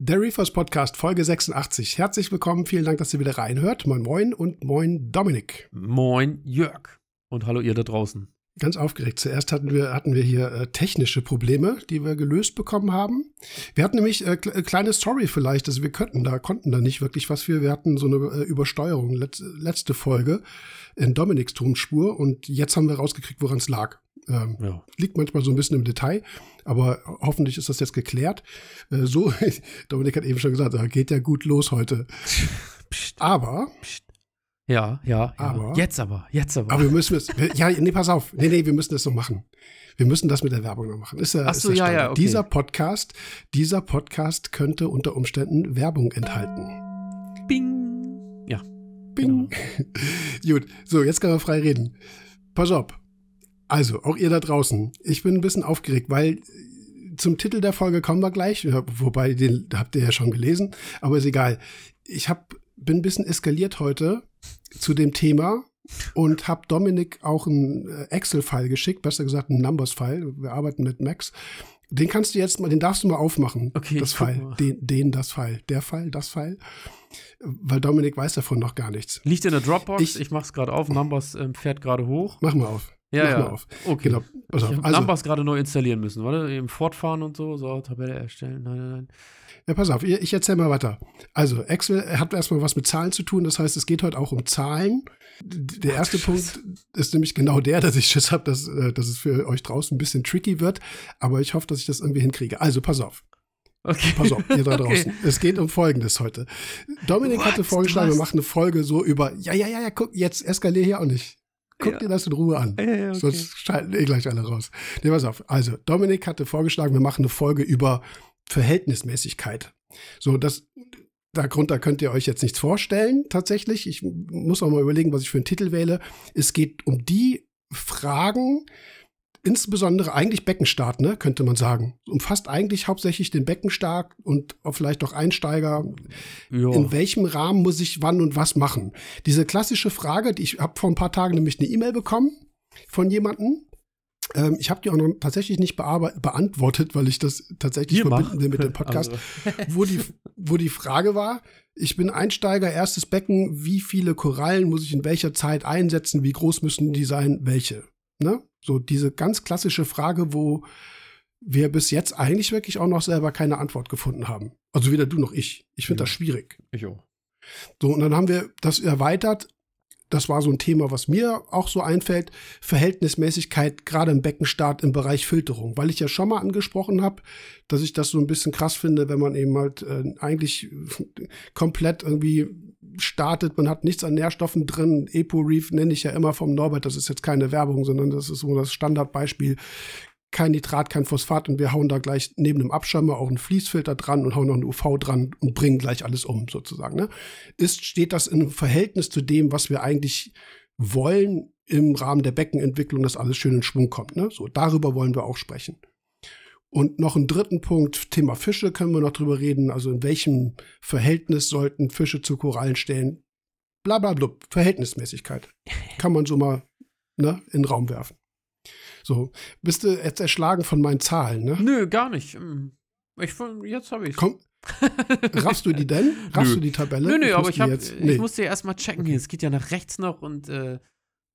Der Reefers Podcast, Folge 86. Herzlich willkommen, vielen Dank, dass ihr wieder reinhört. Moin Moin und Moin Dominik. Moin Jörg. Und hallo ihr da draußen. Ganz aufgeregt. Zuerst hatten wir, hatten wir hier äh, technische Probleme, die wir gelöst bekommen haben. Wir hatten nämlich äh, äh kleine Story vielleicht, also wir könnten da, konnten da nicht wirklich was für. Wir hatten so eine äh, Übersteuerung, letz, letzte Folge in Dominiks Tonspur und jetzt haben wir rausgekriegt, woran es lag. Ähm, ja. Liegt manchmal so ein bisschen im Detail, aber hoffentlich ist das jetzt geklärt. Äh, so, Dominik hat eben schon gesagt, geht ja gut los heute. Psst, aber. Psst. Ja, ja, ja. Aber, jetzt aber, jetzt aber. Aber wir müssen es. Ja, nee, pass auf. Nee, nee, wir müssen das noch machen. Wir müssen das mit der Werbung noch machen. Ist ja, Ach so, ja, ja, okay. Dieser Podcast, dieser Podcast könnte unter Umständen Werbung enthalten. Bing. Ja. Bing. Genau. gut, so, jetzt können wir frei reden. Pass auf. Also, auch ihr da draußen. Ich bin ein bisschen aufgeregt, weil zum Titel der Folge kommen wir gleich, wobei den habt ihr ja schon gelesen, aber ist egal. Ich hab, bin ein bisschen eskaliert heute zu dem Thema und habe Dominik auch einen äh, Excel-File geschickt, besser gesagt einen Numbers-File. Wir arbeiten mit Max. Den kannst du jetzt mal, den darfst du mal aufmachen. Okay. Das File. Den, den, das File. Der File, das File. Weil Dominik weiß davon noch gar nichts. Liegt in der Dropbox. Ich, ich mach's gerade auf. Numbers ähm, fährt gerade hoch. Mach mal auf. Ja, Mach ja. Mal auf. Okay. Genau. Pass auf. Ich also, Numbers gerade neu installieren müssen, warte, eben fortfahren und so, so Tabelle erstellen. Nein, nein, nein. Ja, pass auf, ich erzähle mal weiter. Also, Excel hat erstmal was mit Zahlen zu tun, das heißt, es geht heute auch um Zahlen. Der erste Ach, Punkt ist nämlich genau der, dass ich Schiss habe, dass, äh, dass es für euch draußen ein bisschen tricky wird, aber ich hoffe, dass ich das irgendwie hinkriege. Also, pass auf. Okay. Pass auf, ihr da draußen. Okay. Es geht um Folgendes heute. Dominik What? hatte vorgeschlagen, wir machen eine Folge so über, ja, ja, ja, ja, guck, jetzt eskaliere hier auch nicht. Guck ja. dir das in Ruhe an. Ja, ja, okay. Sonst schalten eh gleich alle raus. Nee, pass auf. Also, Dominik hatte vorgeschlagen, wir machen eine Folge über Verhältnismäßigkeit. So, das, darunter könnt ihr euch jetzt nichts vorstellen, tatsächlich. Ich muss auch mal überlegen, was ich für einen Titel wähle. Es geht um die Fragen, insbesondere eigentlich Beckenstart, ne, könnte man sagen. Umfasst eigentlich hauptsächlich den Beckenstart und vielleicht auch Einsteiger. Jo. In welchem Rahmen muss ich wann und was machen? Diese klassische Frage, die ich habe vor ein paar Tagen nämlich eine E-Mail bekommen von jemandem, ähm, ich habe die auch noch tatsächlich nicht beantwortet, weil ich das tatsächlich Hier verbinden will mit dem Podcast, also. wo, die, wo die Frage war, ich bin Einsteiger, erstes Becken, wie viele Korallen muss ich in welcher Zeit einsetzen, wie groß müssen die sein, welche? Ne? So diese ganz klassische Frage, wo wir bis jetzt eigentlich wirklich auch noch selber keine Antwort gefunden haben. Also weder du noch ich. Ich finde das schwierig. Ich auch. So, und dann haben wir das erweitert das war so ein Thema, was mir auch so einfällt, Verhältnismäßigkeit gerade im Beckenstart im Bereich Filterung, weil ich ja schon mal angesprochen habe, dass ich das so ein bisschen krass finde, wenn man eben halt äh, eigentlich komplett irgendwie startet, man hat nichts an Nährstoffen drin, Epo Reef nenne ich ja immer vom Norbert, das ist jetzt keine Werbung, sondern das ist so das Standardbeispiel, kein Nitrat, kein Phosphat und wir hauen da gleich neben dem Abschirmer auch einen Fließfilter dran und hauen noch einen UV dran und bringen gleich alles um, sozusagen. Ne? Ist, steht das in Verhältnis zu dem, was wir eigentlich wollen im Rahmen der Beckenentwicklung, dass alles schön in Schwung kommt. Ne? So, darüber wollen wir auch sprechen. Und noch einen dritten Punkt, Thema Fische können wir noch drüber reden. Also in welchem Verhältnis sollten Fische zu Korallen stehen? Blablabla, Verhältnismäßigkeit. Kann man so mal ne, in den Raum werfen. So, bist du jetzt erschlagen von meinen Zahlen, ne? Nö, gar nicht. Hm. Ich, jetzt habe ich Komm, raffst du die denn? Raffst nö. du die Tabelle? Nö, nö, aber ich, hab, nee. ich musste ja erstmal checken okay. Es geht ja nach rechts noch und äh,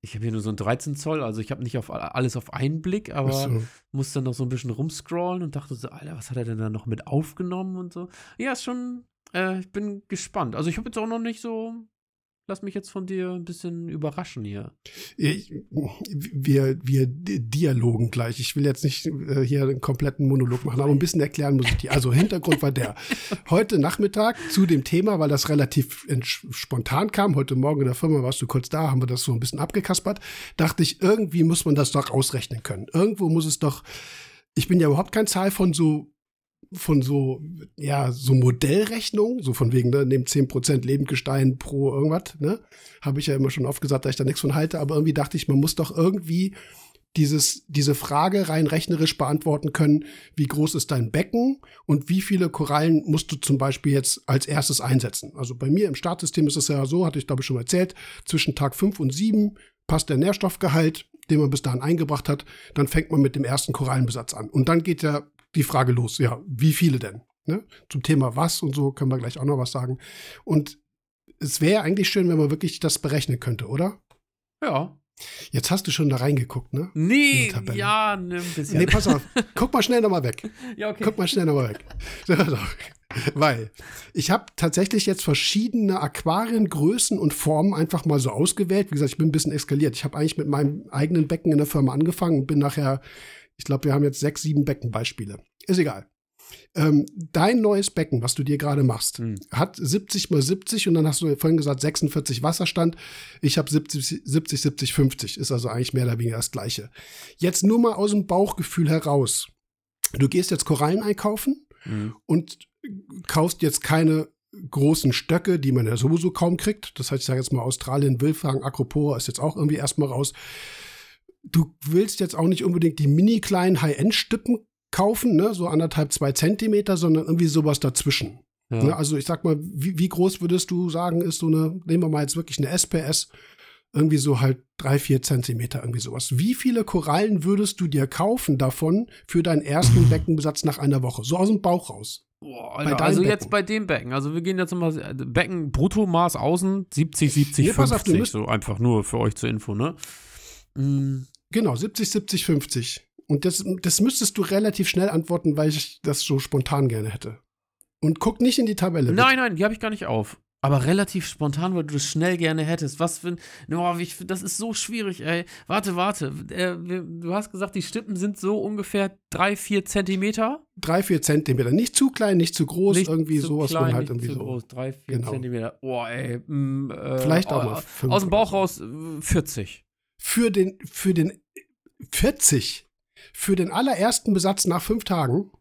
ich habe hier nur so ein 13 Zoll, also ich habe nicht auf alles auf einen Blick, aber so. musste dann noch so ein bisschen rumscrollen und dachte so, Alter, was hat er denn da noch mit aufgenommen und so. Ja, ist schon, äh, ich bin gespannt. Also ich habe jetzt auch noch nicht so lass mich jetzt von dir ein bisschen überraschen hier. Ich, wir, wir dialogen gleich. Ich will jetzt nicht äh, hier einen kompletten Monolog machen, aber ein bisschen erklären muss ich dir. Also Hintergrund war der. Heute Nachmittag zu dem Thema, weil das relativ spontan kam, heute Morgen in der Firma warst du kurz da, haben wir das so ein bisschen abgekaspert, dachte ich, irgendwie muss man das doch ausrechnen können. Irgendwo muss es doch, ich bin ja überhaupt kein Zahl von so von so, ja, so Modellrechnungen, so von wegen, ne, nehmt 10% Lebendgestein pro irgendwas, ne? Habe ich ja immer schon oft gesagt, dass ich da nichts von halte, aber irgendwie dachte ich, man muss doch irgendwie dieses, diese Frage rein rechnerisch beantworten können, wie groß ist dein Becken und wie viele Korallen musst du zum Beispiel jetzt als erstes einsetzen. Also bei mir im Startsystem ist es ja so, hatte ich glaube ich schon erzählt, zwischen Tag 5 und 7 passt der Nährstoffgehalt, den man bis dahin eingebracht hat, dann fängt man mit dem ersten Korallenbesatz an. Und dann geht ja die Frage los, ja, wie viele denn? Ne? Zum Thema was und so können wir gleich auch noch was sagen. Und es wäre eigentlich schön, wenn man wirklich das berechnen könnte, oder? Ja. Jetzt hast du schon da reingeguckt, ne? Nee, ja, ne, ein bisschen. Nee, pass auf. Guck mal schnell nochmal weg. Ja, okay. Guck mal schnell nochmal weg. Weil ich habe tatsächlich jetzt verschiedene Aquariengrößen und Formen einfach mal so ausgewählt. Wie gesagt, ich bin ein bisschen eskaliert. Ich habe eigentlich mit meinem eigenen Becken in der Firma angefangen und bin nachher, ich glaube, wir haben jetzt sechs, sieben Beckenbeispiele. Ist egal. Ähm, dein neues Becken, was du dir gerade machst, mhm. hat 70 mal 70 und dann hast du vorhin gesagt 46 Wasserstand. Ich habe 70, 70, 70, 50. Ist also eigentlich mehr oder weniger das Gleiche. Jetzt nur mal aus dem Bauchgefühl heraus. Du gehst jetzt Korallen einkaufen mhm. und kaufst jetzt keine großen Stöcke, die man ja sowieso kaum kriegt. Das heißt, ich sage jetzt mal Australien, Wildfang, Acropora ist jetzt auch irgendwie erstmal raus. Du willst jetzt auch nicht unbedingt die mini kleinen High-End-Stippen kaufen, ne, so anderthalb, zwei Zentimeter, sondern irgendwie sowas dazwischen. Ja. Ne, also ich sag mal, wie, wie groß würdest du sagen, ist so eine, nehmen wir mal jetzt wirklich eine SPS, irgendwie so halt drei, vier Zentimeter, irgendwie sowas. Wie viele Korallen würdest du dir kaufen davon für deinen ersten Beckenbesatz nach einer Woche? So aus dem Bauch raus. Boah, Alter, also Becken. jetzt bei dem Becken. Also wir gehen jetzt mal äh, Becken Bruttomaß außen 70, 70, nee, 50. Auf, so einfach nur für euch zur Info, ne? Mhm. Genau, 70, 70, 50. Und das, das müsstest du relativ schnell antworten, weil ich das so spontan gerne hätte. Und guck nicht in die Tabelle. Bitte. Nein, nein, die habe ich gar nicht auf. Aber relativ spontan, weil du es schnell gerne hättest. Was für ein. Oh, ich, das ist so schwierig, ey. Warte, warte. Äh, du hast gesagt, die Stippen sind so ungefähr drei, vier Zentimeter. Drei, vier Zentimeter. Nicht zu klein, nicht zu groß. Nicht irgendwie zu sowas klein, halt irgendwie nicht zu so. groß. Drei, vier genau. Zentimeter. Oh, ey. Mm, äh, Vielleicht auch mal. Fünf aus dem Bauch raus 40. Äh, für den, für den 40 für den allerersten Besatz nach fünf Tagen.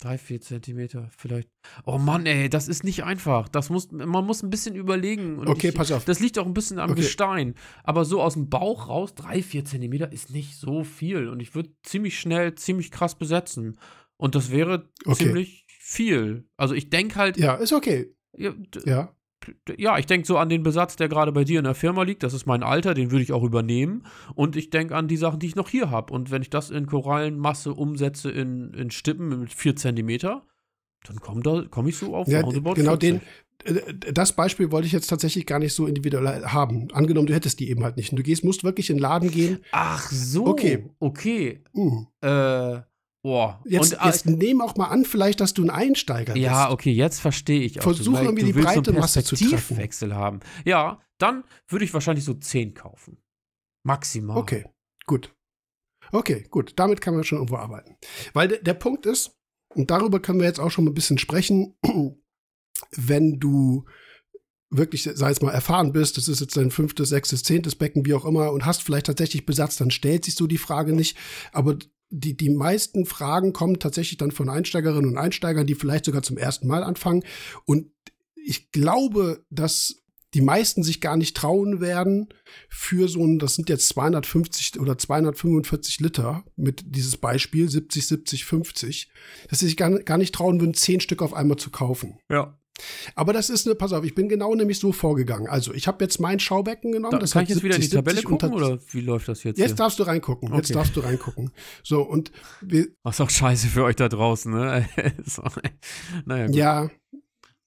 Drei, vier Zentimeter vielleicht. Oh Mann, ey, das ist nicht einfach. Das muss, man muss ein bisschen überlegen. Und okay, ich, pass auf. Das liegt auch ein bisschen am okay. Gestein. Aber so aus dem Bauch raus, drei, vier Zentimeter ist nicht so viel. Und ich würde ziemlich schnell, ziemlich krass besetzen. Und das wäre okay. ziemlich viel. Also ich denke halt. Ja, ist okay. Ja, ja ja, ich denke so an den Besatz, der gerade bei dir in der Firma liegt. Das ist mein Alter, den würde ich auch übernehmen. Und ich denke an die Sachen, die ich noch hier habe. Und wenn ich das in Korallenmasse umsetze in, in Stippen mit 4 cm, dann komme da, komm ich so auf ja, Genau 40. den, äh, das Beispiel wollte ich jetzt tatsächlich gar nicht so individuell haben. Angenommen, du hättest die eben halt nicht. Und du gehst, musst wirklich in den Laden gehen. Ach so. Okay. Okay. Uh. Äh, Boah. Jetzt, und, jetzt nehmen auch mal an, vielleicht, dass du ein Einsteiger bist. Ja, okay, jetzt verstehe ich auch. Versuch du, irgendwie die breite so Masse zu treffen. Wechsel haben. Ja, dann würde ich wahrscheinlich so 10 kaufen. Maximal. Okay, gut. Okay, gut. Damit kann man schon irgendwo arbeiten. Weil der, der Punkt ist, und darüber können wir jetzt auch schon mal ein bisschen sprechen, wenn du wirklich, sei es mal, erfahren bist, das ist jetzt dein fünftes, sechstes, zehntes Becken, wie auch immer, und hast vielleicht tatsächlich Besatz, dann stellt sich so die Frage nicht. Aber die, die meisten Fragen kommen tatsächlich dann von Einsteigerinnen und Einsteigern, die vielleicht sogar zum ersten Mal anfangen. Und ich glaube, dass die meisten sich gar nicht trauen werden für so ein, das sind jetzt 250 oder 245 Liter mit dieses Beispiel, 70, 70, 50, dass sie sich gar, gar nicht trauen würden, zehn Stück auf einmal zu kaufen. Ja. Aber das ist eine, pass auf, ich bin genau nämlich so vorgegangen. Also, ich habe jetzt mein Schaubecken genommen. Da, das kann ich jetzt 70, wieder in die Tabelle gucken oder wie läuft das jetzt? Jetzt hier? darfst du reingucken. Okay. Jetzt darfst du reingucken. So, und wir. Was auch scheiße für euch da draußen, ne? so, naja, gut. Ja.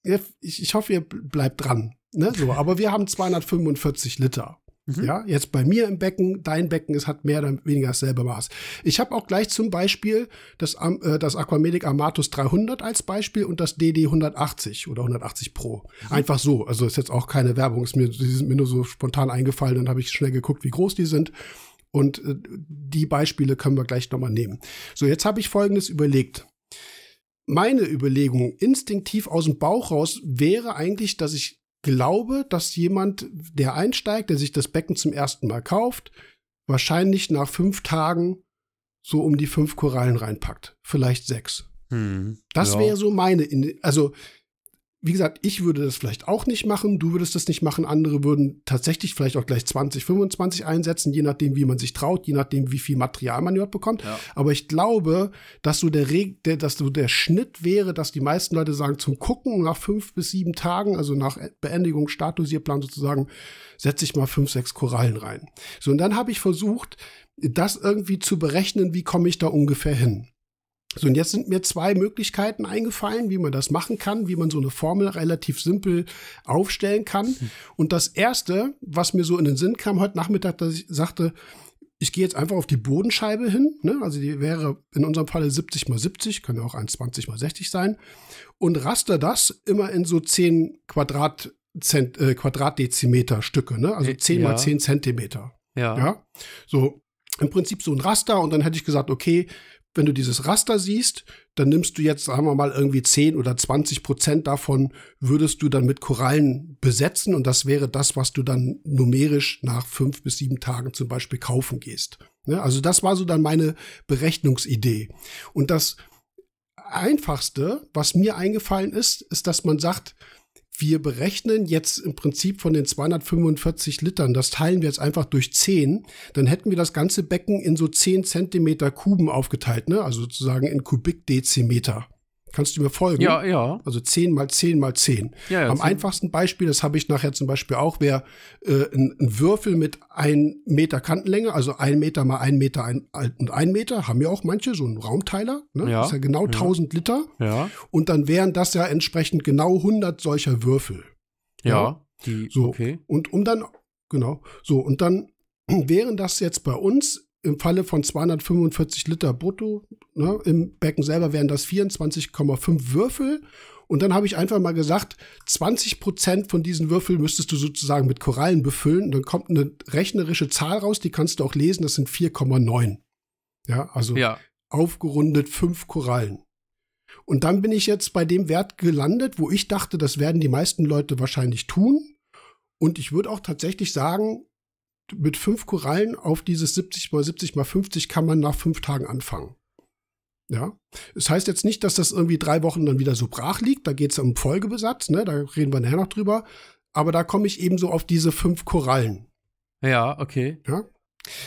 Ich, ich hoffe, ihr bleibt dran. Ne? So, aber wir haben 245 Liter. Mhm. Ja, jetzt bei mir im Becken, dein Becken, es hat mehr oder weniger dasselbe Maß. Ich habe auch gleich zum Beispiel das, äh, das Aquamedic Amatus 300 als Beispiel und das DD 180 oder 180 Pro. Mhm. Einfach so. Also ist jetzt auch keine Werbung, ist mir, die sind mir nur so spontan eingefallen, dann habe ich schnell geguckt, wie groß die sind. Und äh, die Beispiele können wir gleich nochmal nehmen. So, jetzt habe ich Folgendes überlegt. Meine Überlegung instinktiv aus dem Bauch raus wäre eigentlich, dass ich glaube, dass jemand, der einsteigt, der sich das Becken zum ersten Mal kauft, wahrscheinlich nach fünf Tagen so um die fünf Korallen reinpackt. Vielleicht sechs. Hm, das ja. wäre so meine, also wie gesagt, ich würde das vielleicht auch nicht machen, du würdest das nicht machen, andere würden tatsächlich vielleicht auch gleich 20, 25 einsetzen, je nachdem, wie man sich traut, je nachdem, wie viel Material man überhaupt bekommt. Ja. Aber ich glaube, dass so der, Reg der, dass so der Schnitt wäre, dass die meisten Leute sagen, zum Gucken nach fünf bis sieben Tagen, also nach Beendigung, Startdosierplan sozusagen, setze ich mal fünf, sechs Korallen rein. So, und dann habe ich versucht, das irgendwie zu berechnen, wie komme ich da ungefähr hin. So, und jetzt sind mir zwei Möglichkeiten eingefallen, wie man das machen kann, wie man so eine Formel relativ simpel aufstellen kann. Und das erste, was mir so in den Sinn kam heute Nachmittag, dass ich sagte, ich gehe jetzt einfach auf die Bodenscheibe hin, ne? also die wäre in unserem Falle 70 mal 70, kann ja auch 1,20 mal 60 sein, und raster das immer in so 10 Quadrat, Zent, äh, Quadratdezimeter Stücke, ne? also 10 ja. mal 10 Zentimeter. Ja. ja. So im Prinzip so ein Raster und dann hätte ich gesagt, okay, wenn du dieses Raster siehst, dann nimmst du jetzt, sagen wir mal, irgendwie 10 oder 20 Prozent davon würdest du dann mit Korallen besetzen und das wäre das, was du dann numerisch nach fünf bis sieben Tagen zum Beispiel kaufen gehst. Also das war so dann meine Berechnungsidee. Und das Einfachste, was mir eingefallen ist, ist, dass man sagt, wir berechnen jetzt im Prinzip von den 245 Litern, das teilen wir jetzt einfach durch 10, dann hätten wir das ganze Becken in so 10 Zentimeter Kuben aufgeteilt, ne? also sozusagen in Kubikdezimeter. Kannst du mir folgen? Ja, ja. Also 10 mal 10 mal 10. Ja, ja, Am 10. einfachsten Beispiel, das habe ich nachher zum Beispiel auch, wäre äh, ein, ein, Würfel mit 1 Meter Kantenlänge, also 1 Meter mal 1 Meter ein, und 1 Meter, haben ja auch manche, so ein Raumteiler. Ne? Ja. Das ist ja genau ja. 1000 Liter. Ja. Und dann wären das ja entsprechend genau 100 solcher Würfel. Ja. ja. Die, so. Okay. Und um dann, genau, so, und dann wären das jetzt bei uns im Falle von 245 Liter brutto, ne, im Becken selber wären das 24,5 Würfel. Und dann habe ich einfach mal gesagt, 20 Prozent von diesen Würfeln müsstest du sozusagen mit Korallen befüllen. Und dann kommt eine rechnerische Zahl raus, die kannst du auch lesen, das sind 4,9. Ja, also ja. aufgerundet fünf Korallen. Und dann bin ich jetzt bei dem Wert gelandet, wo ich dachte, das werden die meisten Leute wahrscheinlich tun. Und ich würde auch tatsächlich sagen, mit fünf Korallen auf dieses 70 mal 70 mal 50 kann man nach fünf Tagen anfangen. Ja, das heißt jetzt nicht, dass das irgendwie drei Wochen dann wieder so brach liegt. Da geht es um Folgebesatz, ne? Da reden wir nachher noch drüber. Aber da komme ich eben so auf diese fünf Korallen. Ja, okay. Ja.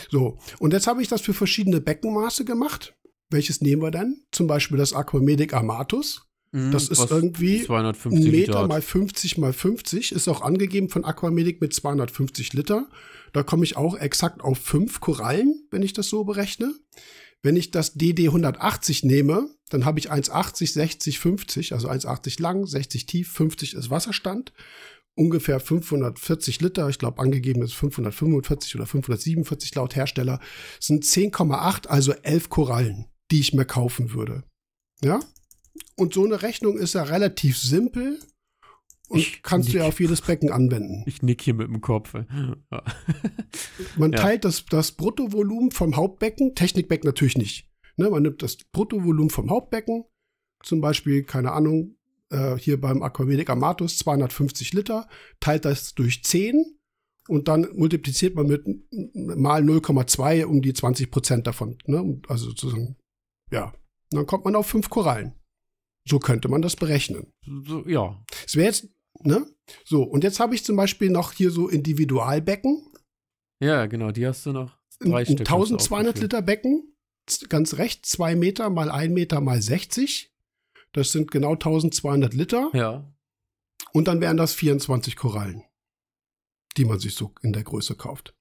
So, und jetzt habe ich das für verschiedene Beckenmaße gemacht. Welches nehmen wir denn? Zum Beispiel das Aquamedic Amatus. Mhm, das ist irgendwie 250 Meter Liter mal 50 mal 50. Ist auch angegeben von Aquamedic mit 250 Liter. Da komme ich auch exakt auf fünf Korallen, wenn ich das so berechne. Wenn ich das DD 180 nehme, dann habe ich 1,80, 60, 50, also 1,80 lang, 60 tief, 50 ist Wasserstand. Ungefähr 540 Liter, ich glaube angegeben ist 545 oder 547 laut Hersteller, sind 10,8, also 11 Korallen, die ich mir kaufen würde. Ja? Und so eine Rechnung ist ja relativ simpel und ich kannst nick. du ja auf jedes Becken anwenden. Ich nick hier mit dem Kopf. Ja. Man teilt das, das Bruttovolumen vom Hauptbecken, Technikbecken natürlich nicht. Ne, man nimmt das Bruttovolumen vom Hauptbecken, zum Beispiel, keine Ahnung, äh, hier beim Aquavedic Amatus 250 Liter, teilt das durch 10 und dann multipliziert man mit mal 0,2 um die 20 Prozent davon. Ne? Also sozusagen, ja. Und dann kommt man auf fünf Korallen. So könnte man das berechnen. So, ja. Es wäre jetzt Ne? So, und jetzt habe ich zum Beispiel noch hier so Individualbecken. Ja, genau, die hast du noch. Drei ein, Stück 1200 Liter Becken, ganz rechts, 2 Meter mal 1 Meter mal 60. Das sind genau 1200 Liter. Ja. Und dann wären das 24 Korallen, die man sich so in der Größe kauft.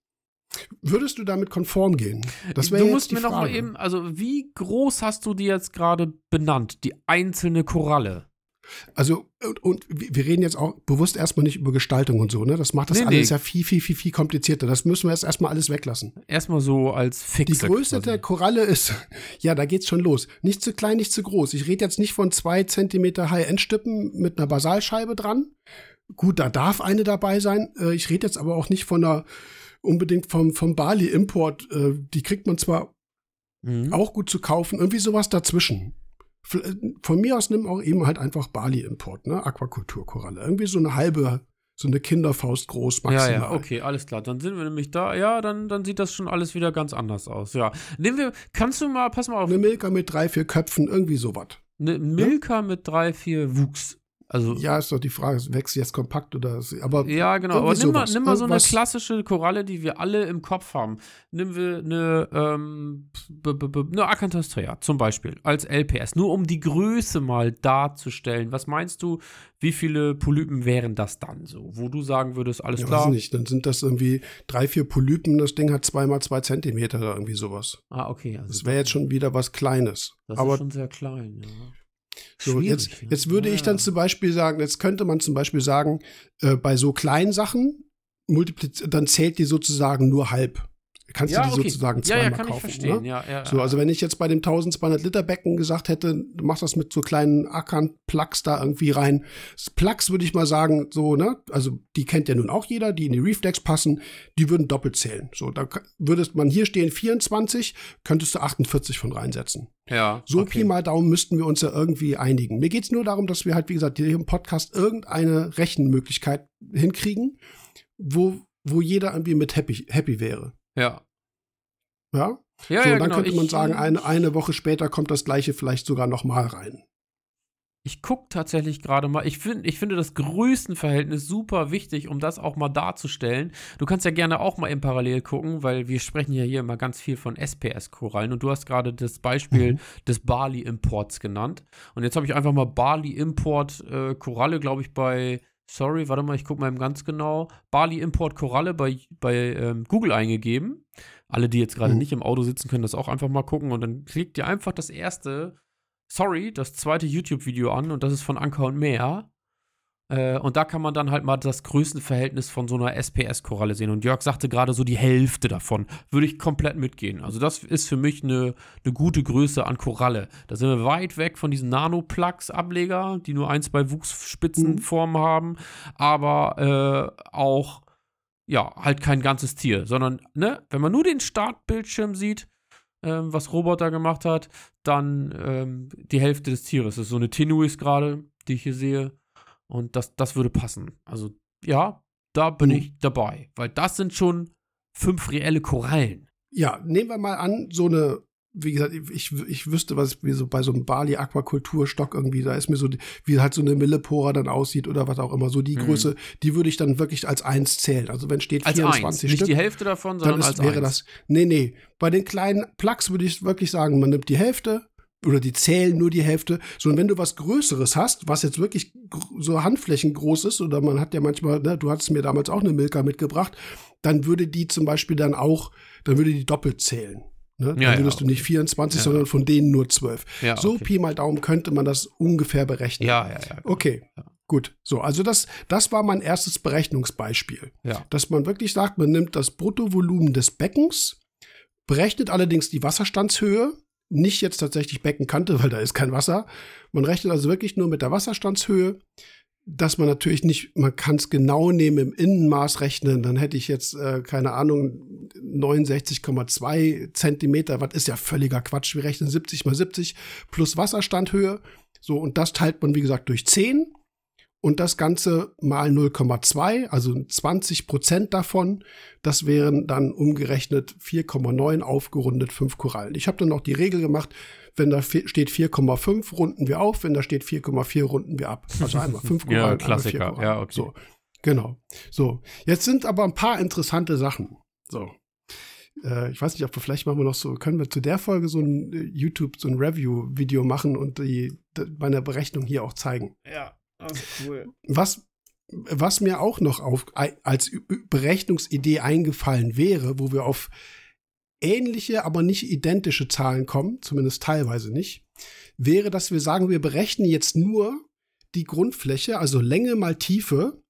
Würdest du damit konform gehen? Das du musst mir Frage. noch mal eben, also wie groß hast du die jetzt gerade benannt, die einzelne Koralle? Also, und, und, wir reden jetzt auch bewusst erstmal nicht über Gestaltung und so, ne? Das macht das nee, alles nee. ja viel, viel, viel, viel komplizierter. Das müssen wir jetzt erstmal alles weglassen. Erstmal so als Fix. Die Größe quasi. der Koralle ist, ja, da geht's schon los. Nicht zu klein, nicht zu groß. Ich rede jetzt nicht von zwei Zentimeter High-End-Stüppen mit einer Basalscheibe dran. Gut, da darf eine dabei sein. Äh, ich rede jetzt aber auch nicht von einer, unbedingt vom, vom Bali-Import. Äh, die kriegt man zwar mhm. auch gut zu kaufen, irgendwie sowas dazwischen. Von mir aus nimm auch eben halt einfach Bali-Import, ne? Aquakulturkoralle. Irgendwie so eine halbe, so eine Kinderfaust groß maximal. Ja, ja, okay, alles klar. Dann sind wir nämlich da. Ja, dann, dann sieht das schon alles wieder ganz anders aus. Ja. Nehmen wir, kannst du mal, pass mal auf. Eine Milka mit drei, vier Köpfen, irgendwie sowas. Eine Milka ja? mit drei, vier Wuchs. Also, ja, ist doch die Frage, wächst sie jetzt kompakt oder aber Ja, genau, aber nimm mal, nimm mal so eine klassische Koralle, die wir alle im Kopf haben. Nimm wir eine, ähm, eine Acanthostrea zum Beispiel als LPS, nur um die Größe mal darzustellen. Was meinst du, wie viele Polypen wären das dann so? Wo du sagen würdest, alles ja, klar. Weiß nicht, dann sind das irgendwie drei, vier Polypen, das Ding hat zweimal zwei Zentimeter oder irgendwie sowas. Ah, okay. Also das wäre jetzt schon wieder was Kleines. Das aber ist schon sehr klein, ja. So, jetzt, jetzt würde ja. ich dann zum Beispiel sagen, jetzt könnte man zum Beispiel sagen, äh, bei so kleinen Sachen, dann zählt die sozusagen nur halb kannst ja, du die okay. sozusagen zweimal ja, ja, kann kaufen. Ich verstehen. Ne? Ja, ja, so, also wenn ich jetzt bei dem 1200 Liter Becken gesagt hätte, du machst das mit so kleinen Ackern, Plugs da irgendwie rein. Plugs würde ich mal sagen, so, ne, also die kennt ja nun auch jeder, die in die Reflex passen, die würden doppelt zählen. So, da würdest man hier stehen 24, könntest du 48 von reinsetzen. Ja. So okay. Pi mal Daumen müssten wir uns ja irgendwie einigen. Mir geht es nur darum, dass wir halt, wie gesagt, hier im Podcast irgendeine Rechenmöglichkeit hinkriegen, wo, wo jeder irgendwie mit happy, happy wäre. Ja. Ja? Ja, so, ja, dann genau. könnte man ich, sagen, eine, eine Woche später kommt das gleiche vielleicht sogar noch mal rein. Ich gucke tatsächlich gerade mal. Ich, find, ich finde das Größenverhältnis super wichtig, um das auch mal darzustellen. Du kannst ja gerne auch mal im Parallel gucken, weil wir sprechen ja hier immer ganz viel von SPS-Korallen und du hast gerade das Beispiel mhm. des Bali-Imports genannt. Und jetzt habe ich einfach mal Bali-Import-Koralle, äh, glaube ich, bei sorry, warte mal, ich gucke mal eben ganz genau, Bali Import Koralle bei, bei ähm, Google eingegeben. Alle, die jetzt gerade mhm. nicht im Auto sitzen, können das auch einfach mal gucken und dann klickt ihr einfach das erste, sorry, das zweite YouTube-Video an und das ist von Anker und Meer. Äh, und da kann man dann halt mal das Größenverhältnis von so einer SPS-Koralle sehen. Und Jörg sagte gerade so die Hälfte davon. Würde ich komplett mitgehen. Also, das ist für mich eine, eine gute Größe an Koralle. Da sind wir weit weg von diesen Nano-Plugs-Ableger, die nur ein, zwei Wuchsspitzenformen mhm. haben, aber äh, auch, ja, halt kein ganzes Tier, sondern, ne, wenn man nur den Startbildschirm sieht, ähm, was Roboter gemacht hat, dann ähm, die Hälfte des Tieres. Das ist so eine Tinuis gerade, die ich hier sehe. Und das, das würde passen. Also ja, da bin mhm. ich dabei, weil das sind schon fünf reelle Korallen. Ja, nehmen wir mal an, so eine, wie gesagt, ich, ich wüsste, was wie so bei so einem Bali Aquakulturstock irgendwie, da ist mir so, wie halt so eine Millepora dann aussieht oder was auch immer, so die mhm. Größe, die würde ich dann wirklich als eins zählen. Also wenn steht als 24 eins. Stück. Nicht die Hälfte davon, sondern dann ist, als wäre eins. das. Nee, nee. Bei den kleinen Plugs würde ich wirklich sagen, man nimmt die Hälfte, oder die zählen nur die Hälfte, sondern wenn du was Größeres hast, was jetzt wirklich so Handflächen groß ist, oder man hat ja manchmal, ne, du hattest mir damals auch eine Milka mitgebracht, dann würde die zum Beispiel dann auch, dann würde die doppelt zählen. Ne? Dann ja, würdest ja, du nicht 24, ja. sondern von denen nur 12. Ja, so okay. Pi mal Daumen könnte man das ungefähr berechnen. Ja, ja, ja. Okay. Gut, so, also das, das war mein erstes Berechnungsbeispiel. Ja. Dass man wirklich sagt, man nimmt das Bruttovolumen des Beckens, berechnet allerdings die Wasserstandshöhe, nicht jetzt tatsächlich Beckenkante, weil da ist kein Wasser. Man rechnet also wirklich nur mit der Wasserstandshöhe, dass man natürlich nicht, man kann es genau nehmen im Innenmaß rechnen, dann hätte ich jetzt, äh, keine Ahnung, 69,2 Zentimeter, was ist ja völliger Quatsch. Wir rechnen 70 mal 70 plus Wasserstandhöhe. So, und das teilt man, wie gesagt, durch 10 und das Ganze mal 0,2, also 20 Prozent davon, das wären dann umgerechnet 4,9 aufgerundet 5 Korallen. Ich habe dann noch die Regel gemacht, wenn da steht 4,5, runden wir auf, wenn da steht 4,4, runden wir ab. Also einmal 5 Korallen. ja, Klassiker, Korallen. ja, okay. So, genau. So, jetzt sind aber ein paar interessante Sachen. So. Äh, ich weiß nicht, ob wir vielleicht machen wir noch so, können wir zu der Folge so ein äh, YouTube, so ein Review-Video machen und die, die, meine Berechnung hier auch zeigen. Ja. Cool. Was, was mir auch noch auf, als Berechnungsidee eingefallen wäre, wo wir auf ähnliche, aber nicht identische Zahlen kommen, zumindest teilweise nicht, wäre, dass wir sagen, wir berechnen jetzt nur die Grundfläche, also Länge mal Tiefe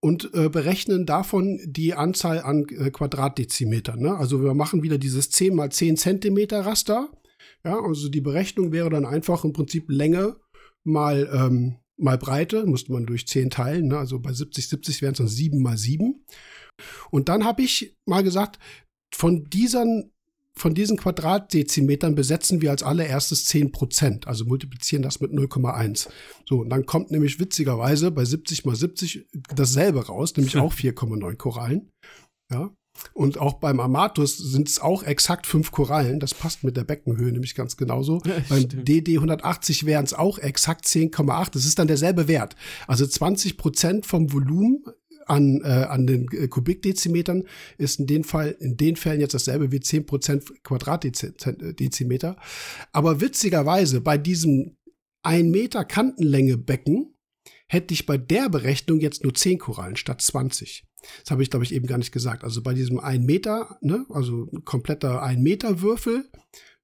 und äh, berechnen davon die Anzahl an äh, Quadratdezimetern. Ne? Also wir machen wieder dieses 10 mal 10 Zentimeter Raster. Ja, also die Berechnung wäre dann einfach im Prinzip Länge mal ähm, mal Breite, musste man durch 10 teilen, ne? also bei 70, 70 wären es dann 7 mal 7. Und dann habe ich mal gesagt, von diesen, von diesen Quadratdezimetern besetzen wir als allererstes 10 Prozent, also multiplizieren das mit 0,1. So, und dann kommt nämlich witzigerweise bei 70 mal 70 dasselbe raus, nämlich auch 4,9 Korallen. Ja. Und auch beim Amatus sind es auch exakt fünf Korallen. Das passt mit der Beckenhöhe nämlich ganz genauso. Ja, beim stimmt. DD 180 wären es auch exakt 10,8. Das ist dann derselbe Wert. Also 20 Prozent vom Volumen an, äh, an den äh, Kubikdezimetern ist in den Fall, in den Fällen jetzt dasselbe wie 10 Prozent Quadratdezimeter. Aber witzigerweise bei diesem 1 Meter Kantenlänge Becken hätte ich bei der Berechnung jetzt nur 10 Korallen statt 20. Das habe ich, glaube ich, eben gar nicht gesagt. Also bei diesem 1 Meter, ne, also kompletter 1 Meter Würfel,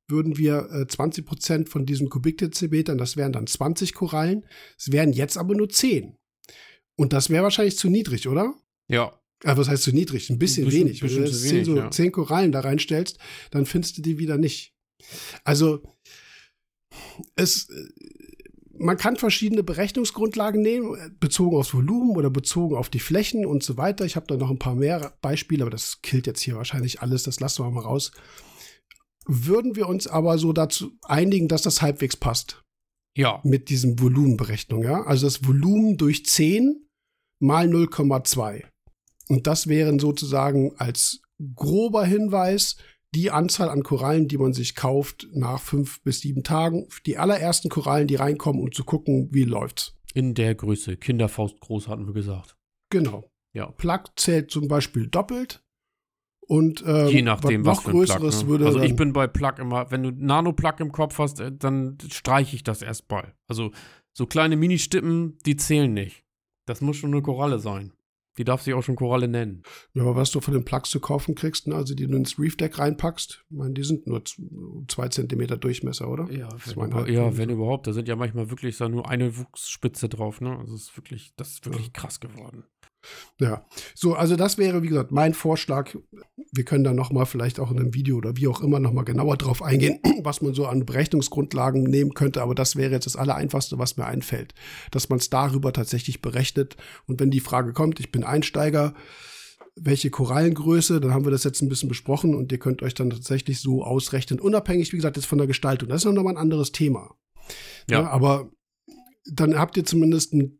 würden wir äh, 20 Prozent von diesem Kubikdezimetern, das wären dann 20 Korallen. Es wären jetzt aber nur 10. Und das wäre wahrscheinlich zu niedrig, oder? Ja. Aber was heißt zu niedrig? Ein bisschen, ein bisschen wenig. Bisschen Wenn du zehn, so, ja. zehn Korallen da reinstellst, dann findest du die wieder nicht. Also, es, man kann verschiedene Berechnungsgrundlagen nehmen, bezogen aufs Volumen oder bezogen auf die Flächen und so weiter. Ich habe da noch ein paar mehr Beispiele, aber das killt jetzt hier wahrscheinlich alles. Das lassen wir mal raus. Würden wir uns aber so dazu einigen, dass das halbwegs passt? Ja. Mit diesem Volumenberechnung, ja. Also das Volumen durch 10 mal 0,2. Und das wären sozusagen als grober Hinweis die Anzahl an Korallen, die man sich kauft nach fünf bis sieben Tagen. Die allerersten Korallen, die reinkommen, um zu gucken, wie läuft's. In der Größe. Kinderfaust groß, hatten wir gesagt. Genau. Ja. Plug zählt zum Beispiel doppelt. Und ähm, je nachdem, was, was für ein Plug, ne? würde. Also ich bin bei Plug immer, wenn du Nano-Plug im Kopf hast, äh, dann streiche ich das erstmal. Also so kleine Mini-Stippen, die zählen nicht. Das muss schon eine Koralle sein. Die darf sich auch schon Koralle nennen. Ja, aber was du von den Plugs zu kaufen kriegst, ne, also die du ins Reef Deck reinpackst, ich meine, die sind nur zwei Zentimeter Durchmesser, oder? Ja, wenn, über, ja, wenn überhaupt. Da sind ja manchmal wirklich so nur eine Wuchsspitze drauf, ne? Also das ist wirklich, das ist wirklich ja. krass geworden. Ja, so, also das wäre, wie gesagt, mein Vorschlag. Wir können da nochmal vielleicht auch in einem Video oder wie auch immer nochmal genauer drauf eingehen, was man so an Berechnungsgrundlagen nehmen könnte. Aber das wäre jetzt das Allereinfachste, was mir einfällt, dass man es darüber tatsächlich berechnet. Und wenn die Frage kommt, ich bin Einsteiger, welche Korallengröße, dann haben wir das jetzt ein bisschen besprochen und ihr könnt euch dann tatsächlich so ausrechnen, unabhängig, wie gesagt, jetzt von der Gestaltung. Das ist nochmal ein anderes Thema. Ja. ja aber dann habt ihr zumindest ein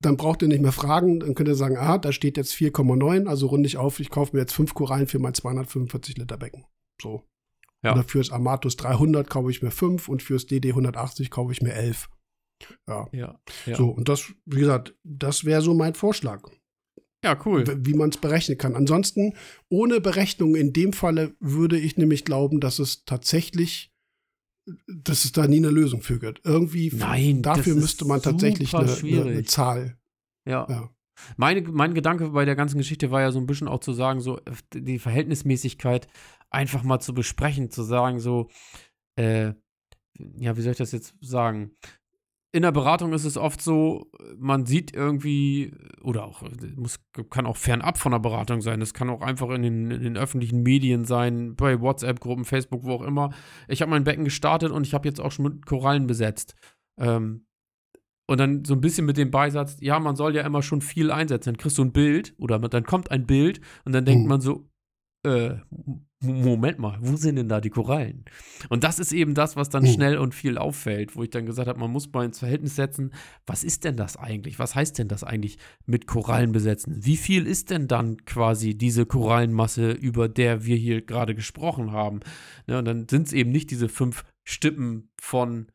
dann braucht ihr nicht mehr fragen, dann könnt ihr sagen, ah, da steht jetzt 4,9, also runde ich auf, ich kaufe mir jetzt fünf Korallen für mein 245 Liter Becken. So. Ja. Oder fürs Amatus 300 kaufe ich mir fünf und fürs DD 180 kaufe ich mir elf. Ja. ja, ja. So, und das, wie gesagt, das wäre so mein Vorschlag. Ja, cool. Wie man es berechnen kann. Ansonsten, ohne Berechnung in dem Falle würde ich nämlich glauben, dass es tatsächlich dass es da nie eine Lösung für gibt. Irgendwie Nein, dafür müsste man tatsächlich eine, eine, eine, Zahl. Ja. ja. Meine, mein Gedanke bei der ganzen Geschichte war ja so ein bisschen auch zu sagen, so die Verhältnismäßigkeit einfach mal zu besprechen, zu sagen, so, äh, ja, wie soll ich das jetzt sagen? In der Beratung ist es oft so, man sieht irgendwie, oder auch, muss, kann auch fernab von der Beratung sein, das kann auch einfach in den, in den öffentlichen Medien sein, bei WhatsApp-Gruppen, Facebook, wo auch immer. Ich habe mein Becken gestartet und ich habe jetzt auch schon mit Korallen besetzt. Ähm, und dann so ein bisschen mit dem Beisatz, ja, man soll ja immer schon viel einsetzen. Dann kriegst du ein Bild oder dann kommt ein Bild und dann denkt mhm. man so, äh, Moment mal, wo sind denn da die Korallen? Und das ist eben das, was dann hm. schnell und viel auffällt, wo ich dann gesagt habe, man muss mal ins Verhältnis setzen, was ist denn das eigentlich? Was heißt denn das eigentlich mit Korallen besetzen? Wie viel ist denn dann quasi diese Korallenmasse, über der wir hier gerade gesprochen haben? Ne, und dann sind es eben nicht diese fünf Stippen von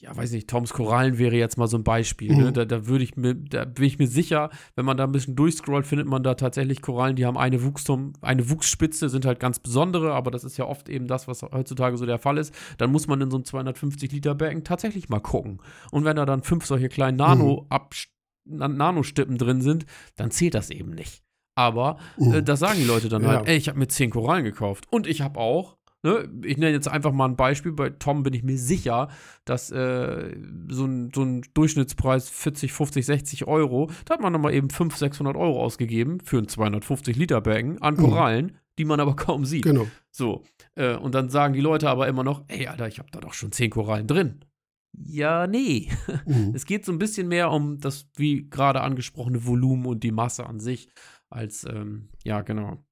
ja, weiß nicht, Toms Korallen wäre jetzt mal so ein Beispiel. Ne? Mhm. Ne? Da, da würde ich mir, da bin ich mir sicher, wenn man da ein bisschen durchscrollt, findet man da tatsächlich Korallen, die haben eine Wuchstum, eine Wuchsspitze, sind halt ganz besondere, aber das ist ja oft eben das, was heutzutage so der Fall ist. Dann muss man in so einem 250 Liter Becken tatsächlich mal gucken. Und wenn da dann fünf solche kleinen Nano mhm. Nanostippen drin sind, dann zählt das eben nicht. Aber mhm. äh, das sagen die Leute dann halt, ja. halt, ey, ich habe mir zehn Korallen gekauft. Und ich habe auch Ne? Ich nenne jetzt einfach mal ein Beispiel. Bei Tom bin ich mir sicher, dass äh, so, ein, so ein Durchschnittspreis 40, 50, 60 Euro, da hat man nochmal eben 500, 600 Euro ausgegeben für ein 250 Liter Becken an mhm. Korallen, mhm. die man aber kaum sieht. Genau. So. Äh, und dann sagen die Leute aber immer noch, ey, Alter, ich habe da doch schon 10 Korallen drin. Ja, nee. Mhm. Es geht so ein bisschen mehr um das, wie gerade angesprochene Volumen und die Masse an sich, als, ähm, ja, genau.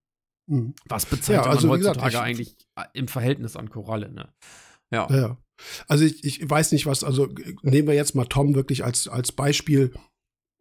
Mhm. Was bezahlt ja, also, man heutzutage gesagt, ich, eigentlich äh, im Verhältnis an Koralle, ne? Ja. ja. Also ich, ich weiß nicht, was, also nehmen wir jetzt mal Tom wirklich als, als Beispiel.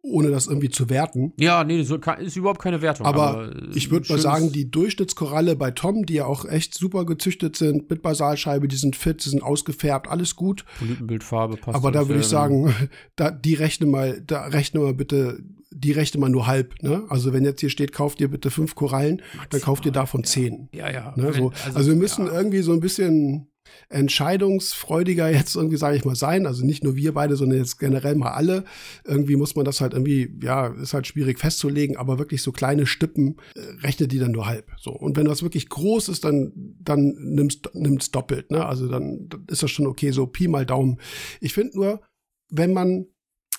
ohne das irgendwie zu werten. Ja, nee, das ist überhaupt keine Wertung. Aber, aber äh, ich würde mal sagen, die Durchschnittskoralle bei Tom, die ja auch echt super gezüchtet sind, mit Basalscheibe, die sind fit, die sind ausgefärbt, alles gut. Polypenbildfarbe passt. Aber da würde ich sagen, da, die rechne mal, da rechne mal bitte, die rechne mal nur halb. Ne? Also wenn jetzt hier steht, kauft ihr bitte fünf Korallen, Maximal, dann kauft ihr davon zehn. Ja, ja. Ne? So, also, also, wir müssen ja. irgendwie so ein bisschen entscheidungsfreudiger jetzt irgendwie, sage ich mal, sein. Also nicht nur wir beide, sondern jetzt generell mal alle. Irgendwie muss man das halt irgendwie, ja, ist halt schwierig festzulegen, aber wirklich so kleine Stippen äh, rechnet die dann nur halb. So. Und wenn das wirklich groß ist, dann, dann nimmst, nimmst doppelt, ne? Also dann, dann ist das schon okay, so Pi mal Daumen. Ich finde nur, wenn man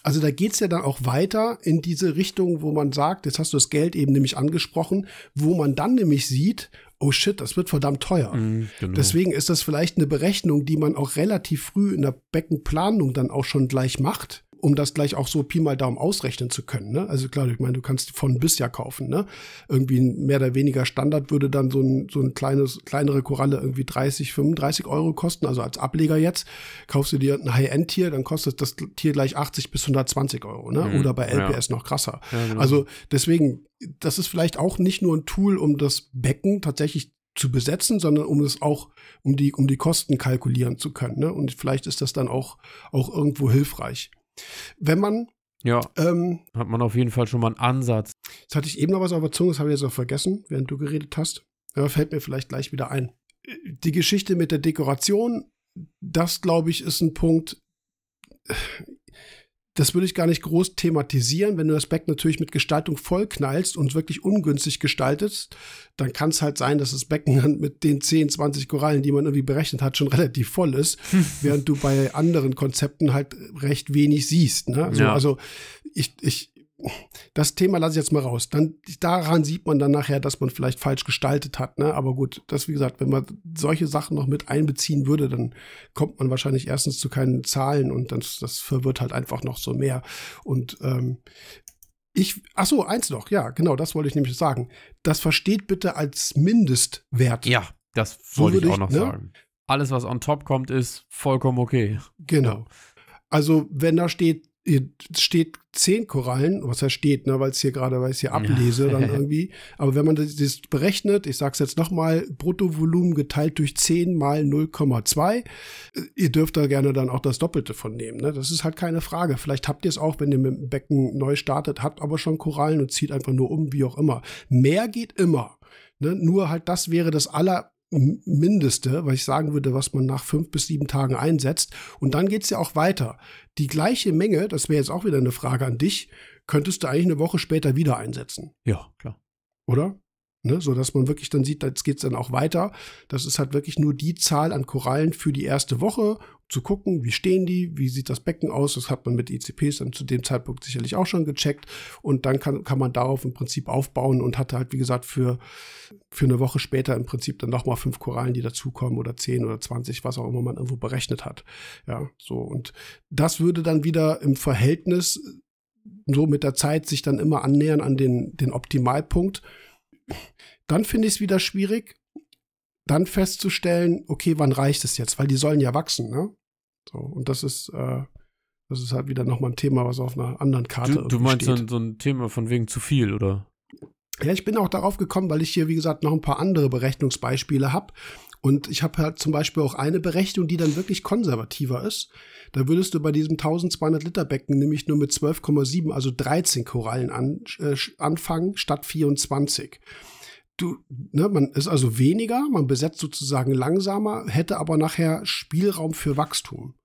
also da geht's ja dann auch weiter in diese Richtung, wo man sagt, jetzt hast du das Geld eben nämlich angesprochen, wo man dann nämlich sieht, oh shit, das wird verdammt teuer. Mm, genau. Deswegen ist das vielleicht eine Berechnung, die man auch relativ früh in der Beckenplanung dann auch schon gleich macht um das gleich auch so Pi mal Daumen ausrechnen zu können. Ne? Also klar, ich meine, du kannst von bis ja kaufen. Ne? Irgendwie mehr oder weniger Standard würde dann so ein, so ein kleines, kleinere Koralle irgendwie 30, 35 Euro kosten. Also als Ableger jetzt kaufst du dir ein High-End-Tier, dann kostet das Tier gleich 80 bis 120 Euro. Ne? Mhm. Oder bei LPS ja. noch krasser. Ja, genau. Also deswegen, das ist vielleicht auch nicht nur ein Tool, um das Becken tatsächlich zu besetzen, sondern um es auch, um die, um die Kosten kalkulieren zu können. Ne? Und vielleicht ist das dann auch, auch irgendwo hilfreich. Wenn man ja, ähm, hat man auf jeden Fall schon mal einen Ansatz. Jetzt hatte ich eben noch was auf der Zunge, das habe ich jetzt auch vergessen, während du geredet hast. Aber fällt mir vielleicht gleich wieder ein. Die Geschichte mit der Dekoration, das glaube ich ist ein Punkt das würde ich gar nicht groß thematisieren. Wenn du das Becken natürlich mit Gestaltung vollknallst und wirklich ungünstig gestaltest, dann kann es halt sein, dass das Becken dann mit den 10, 20 Korallen, die man irgendwie berechnet hat, schon relativ voll ist, während du bei anderen Konzepten halt recht wenig siehst. Ne? Also, ja. also ich, ich, das Thema lasse ich jetzt mal raus. Dann, daran sieht man dann nachher, dass man vielleicht falsch gestaltet hat. Ne? Aber gut, das wie gesagt, wenn man solche Sachen noch mit einbeziehen würde, dann kommt man wahrscheinlich erstens zu keinen Zahlen und das, das verwirrt halt einfach noch so mehr. Und ähm, ich, ach so, eins noch, ja, genau, das wollte ich nämlich sagen. Das versteht bitte als Mindestwert. Ja, das wollte so ich auch noch ne? sagen. Alles, was on top kommt, ist vollkommen okay. Genau. Also, wenn da steht steht zehn Korallen, was heißt steht, ne, weil es hier gerade, weil ich es hier ablese, dann irgendwie. Aber wenn man das, das berechnet, ich sage es jetzt nochmal, Bruttovolumen geteilt durch 10 mal 0,2, ihr dürft da gerne dann auch das Doppelte von nehmen. Ne? Das ist halt keine Frage. Vielleicht habt ihr es auch, wenn ihr mit dem Becken neu startet, habt aber schon Korallen und zieht einfach nur um, wie auch immer. Mehr geht immer. Ne? Nur halt das wäre das aller Mindeste, was ich sagen würde, was man nach fünf bis sieben Tagen einsetzt. Und dann geht's ja auch weiter. Die gleiche Menge, das wäre jetzt auch wieder eine Frage an dich, könntest du eigentlich eine Woche später wieder einsetzen. Ja, klar. Oder? Ne, so dass man wirklich dann sieht, jetzt geht's dann auch weiter. Das ist halt wirklich nur die Zahl an Korallen für die erste Woche, zu gucken, wie stehen die, wie sieht das Becken aus. Das hat man mit ICPs dann zu dem Zeitpunkt sicherlich auch schon gecheckt. Und dann kann, kann man darauf im Prinzip aufbauen und hat halt, wie gesagt, für, für eine Woche später im Prinzip dann nochmal fünf Korallen, die dazukommen oder zehn oder zwanzig, was auch immer man irgendwo berechnet hat. Ja, so. Und das würde dann wieder im Verhältnis so mit der Zeit sich dann immer annähern an den, den Optimalpunkt dann finde ich es wieder schwierig, dann festzustellen, okay, wann reicht es jetzt? Weil die sollen ja wachsen, ne? So, und das ist, äh, das ist halt wieder nochmal ein Thema, was auf einer anderen Karte Du, du meinst so ein, so ein Thema von wegen zu viel, oder? Ja, ich bin auch darauf gekommen, weil ich hier, wie gesagt, noch ein paar andere Berechnungsbeispiele habe. Und ich habe halt zum Beispiel auch eine Berechnung, die dann wirklich konservativer ist. Da würdest du bei diesem 1200 Liter Becken nämlich nur mit 12,7, also 13 Korallen an, äh, anfangen, statt 24 du, ne, man ist also weniger, man besetzt sozusagen langsamer, hätte aber nachher Spielraum für Wachstum.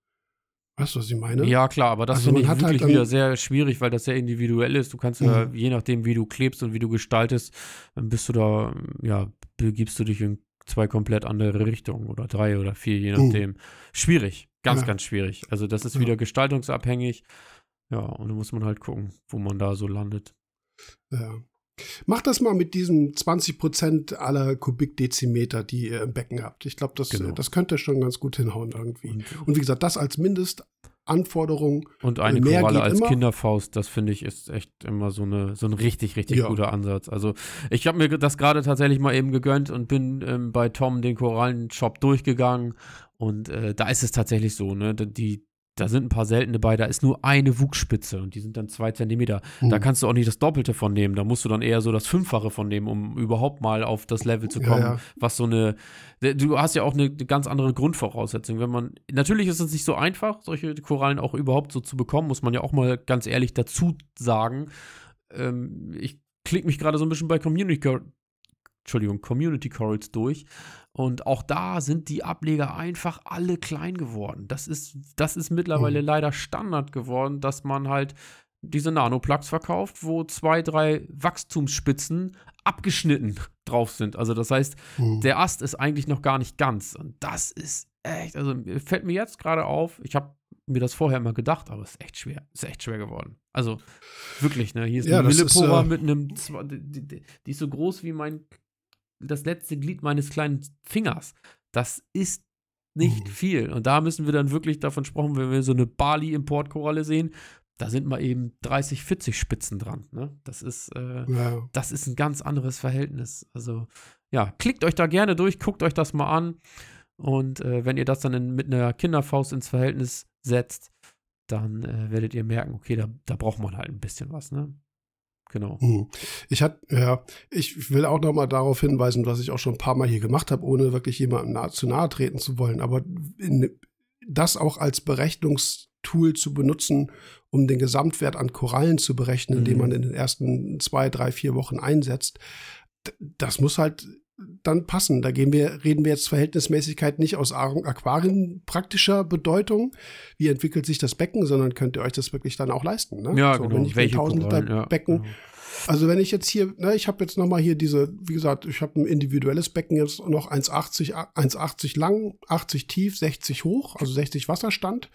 Weißt du, was ich meine? Ja, klar, aber das also finde ich wirklich halt wieder sehr schwierig, weil das sehr individuell ist. Du kannst ja, mhm. je nachdem, wie du klebst und wie du gestaltest, bist du da, ja, begibst du dich in zwei komplett andere Richtungen oder drei oder vier, je mhm. nachdem. Mhm. Schwierig, ganz, ja. ganz schwierig. Also das ist ja. wieder gestaltungsabhängig. Ja, und da muss man halt gucken, wo man da so landet. Ja. Mach das mal mit diesen 20% aller Kubikdezimeter, die ihr im Becken habt. Ich glaube, das, genau. das könnte schon ganz gut hinhauen irgendwie. Und, und wie gesagt, das als Mindestanforderung. Und eine mehr Koralle als immer. Kinderfaust, das finde ich ist echt immer so, eine, so ein richtig, richtig ja. guter Ansatz. Also ich habe mir das gerade tatsächlich mal eben gegönnt und bin ähm, bei Tom den Korallenshop durchgegangen und äh, da ist es tatsächlich so, ne? Die, da sind ein paar seltene bei, da ist nur eine Wuchsspitze und die sind dann zwei Zentimeter. Mhm. Da kannst du auch nicht das Doppelte von nehmen. Da musst du dann eher so das Fünffache von nehmen, um überhaupt mal auf das Level zu kommen, ja, ja. was so eine. Du hast ja auch eine ganz andere Grundvoraussetzung. Wenn man. Natürlich ist es nicht so einfach, solche Korallen auch überhaupt so zu bekommen, muss man ja auch mal ganz ehrlich dazu sagen. Ähm, ich klicke mich gerade so ein bisschen bei Community, Entschuldigung, Community Corals durch. Und auch da sind die Ableger einfach alle klein geworden. Das ist, das ist mittlerweile mhm. leider Standard geworden, dass man halt diese Nanoplugs verkauft, wo zwei, drei Wachstumsspitzen abgeschnitten drauf sind. Also das heißt, mhm. der Ast ist eigentlich noch gar nicht ganz. Und das ist echt, also fällt mir jetzt gerade auf, ich habe mir das vorher immer gedacht, aber es ist echt schwer. Ist echt schwer geworden. Also wirklich, ne? Hier ist ja, eine Millepora äh, mit einem, die, die, die, ist so groß wie mein das letzte Glied meines kleinen Fingers. Das ist nicht mhm. viel. Und da müssen wir dann wirklich davon sprechen, wenn wir so eine Bali-Importkoralle sehen, da sind mal eben 30, 40 Spitzen dran. Ne? Das, ist, äh, ja. das ist ein ganz anderes Verhältnis. Also, ja, klickt euch da gerne durch, guckt euch das mal an. Und äh, wenn ihr das dann in, mit einer Kinderfaust ins Verhältnis setzt, dann äh, werdet ihr merken, okay, da, da braucht man halt ein bisschen was. Ne? Genau. Hm. Ich hat, ja, ich will auch noch mal darauf hinweisen, was ich auch schon ein paar Mal hier gemacht habe, ohne wirklich jemandem nahe, zu nahe treten zu wollen, aber in, das auch als Berechnungstool zu benutzen, um den Gesamtwert an Korallen zu berechnen, mhm. den man in den ersten zwei, drei, vier Wochen einsetzt, das muss halt dann passen. Da gehen wir, reden wir jetzt Verhältnismäßigkeit nicht aus aquarienpraktischer Bedeutung. Wie entwickelt sich das Becken, sondern könnt ihr euch das wirklich dann auch leisten. Ne? Ja, so, genau. Wenn ich Welche 1000 Liter ja, Becken, genau. also wenn ich jetzt hier, ne, ich habe jetzt noch mal hier diese, wie gesagt, ich habe ein individuelles Becken jetzt noch 1,80 1,80 lang, 80 tief, 60 hoch, also 60 Wasserstand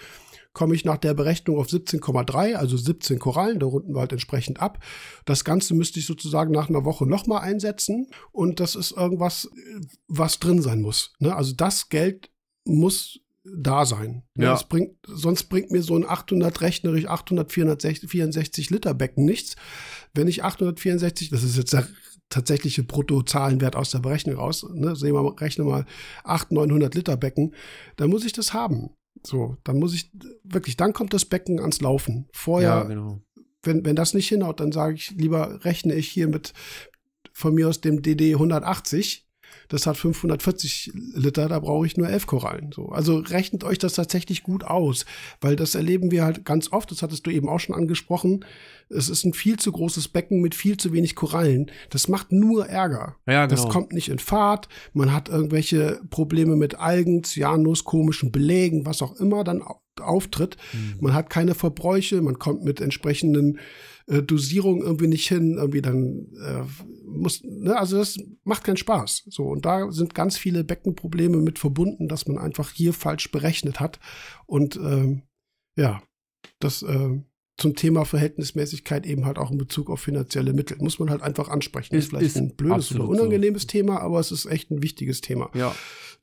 komme ich nach der Berechnung auf 17,3, also 17 Korallen, da runden wir halt entsprechend ab. Das Ganze müsste ich sozusagen nach einer Woche nochmal einsetzen und das ist irgendwas, was drin sein muss. Ne? Also das Geld muss da sein. Ja. Bringt, sonst bringt mir so ein 800 rechnerisch 800 464 Liter Becken nichts. Wenn ich 864, das ist jetzt der tatsächliche Bruttozahlenwert aus der Berechnung raus, ne, sehen wir, rechne mal 800, 900 Liter Becken, dann muss ich das haben. So, dann muss ich wirklich, dann kommt das Becken ans Laufen. Vorher, ja, genau. wenn, wenn das nicht hinhaut, dann sage ich, lieber rechne ich hier mit von mir aus dem DD 180 das hat 540 Liter, da brauche ich nur elf Korallen. So. Also rechnet euch das tatsächlich gut aus, weil das erleben wir halt ganz oft, das hattest du eben auch schon angesprochen. Es ist ein viel zu großes Becken mit viel zu wenig Korallen. Das macht nur Ärger. Ja, genau. Das kommt nicht in Fahrt. Man hat irgendwelche Probleme mit Algen, Cyanus, komischen Belägen, was auch immer dann auftritt. Mhm. Man hat keine Verbräuche, man kommt mit entsprechenden äh, Dosierungen irgendwie nicht hin, irgendwie dann äh, muss, ne, also das macht keinen Spaß. So, und da sind ganz viele Beckenprobleme mit verbunden, dass man einfach hier falsch berechnet hat. Und ähm, ja, das äh, zum Thema Verhältnismäßigkeit eben halt auch in Bezug auf finanzielle Mittel. Muss man halt einfach ansprechen. Ist, ist vielleicht ist ein blödes oder unangenehmes so. Thema, aber es ist echt ein wichtiges Thema. Ja.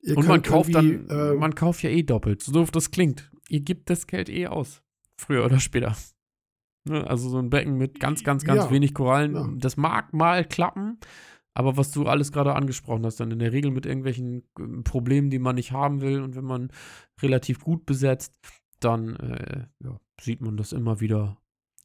Ihr Und man kauft dann, äh, man kauft ja eh doppelt, so doof das klingt. Ihr gebt das Geld eh aus. Früher oder später. Ne? Also so ein Becken mit ganz, ganz, ganz ja. wenig Korallen. Ja. Das mag mal klappen, aber was du alles gerade angesprochen hast, dann in der Regel mit irgendwelchen äh, Problemen, die man nicht haben will und wenn man relativ gut besetzt, dann äh, ja, sieht man das immer wieder.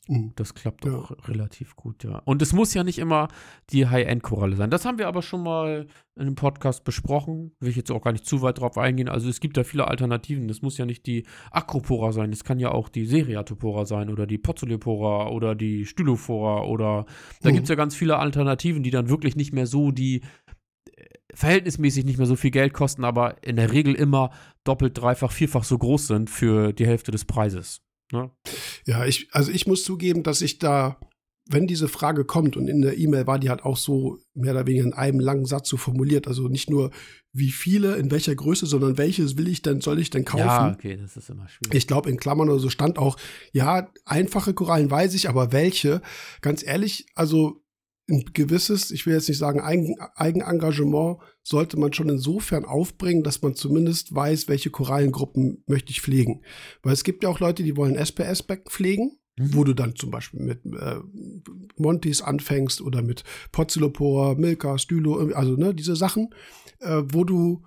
Das klappt auch ja. relativ gut, ja. Und es muss ja nicht immer die High-End-Koralle sein. Das haben wir aber schon mal in einem Podcast besprochen. Will ich jetzt auch gar nicht zu weit drauf eingehen. Also es gibt da viele Alternativen. Das muss ja nicht die Acropora sein. Das kann ja auch die Seriatopora sein oder die Pozzolepora oder die Stylophora oder da mhm. gibt es ja ganz viele Alternativen, die dann wirklich nicht mehr so die äh, verhältnismäßig nicht mehr so viel Geld kosten, aber in der Regel immer doppelt, dreifach, vierfach so groß sind für die Hälfte des Preises. Ne? Ja, ich, also ich muss zugeben, dass ich da, wenn diese Frage kommt und in der E-Mail war die halt auch so mehr oder weniger in einem langen Satz so formuliert, also nicht nur wie viele, in welcher Größe, sondern welches will ich denn, soll ich denn kaufen? Ja, okay, das ist immer schwierig. Ich glaube, in Klammern oder so stand auch, ja, einfache Korallen weiß ich, aber welche? Ganz ehrlich, also ein gewisses, ich will jetzt nicht sagen Eigen, Eigenengagement, sollte man schon insofern aufbringen, dass man zumindest weiß, welche Korallengruppen möchte ich pflegen. Weil es gibt ja auch Leute, die wollen SPS-Becken pflegen, mhm. wo du dann zum Beispiel mit äh, Montis anfängst oder mit Pozzolopora, Milka, Stylo, also ne, diese Sachen, äh, wo du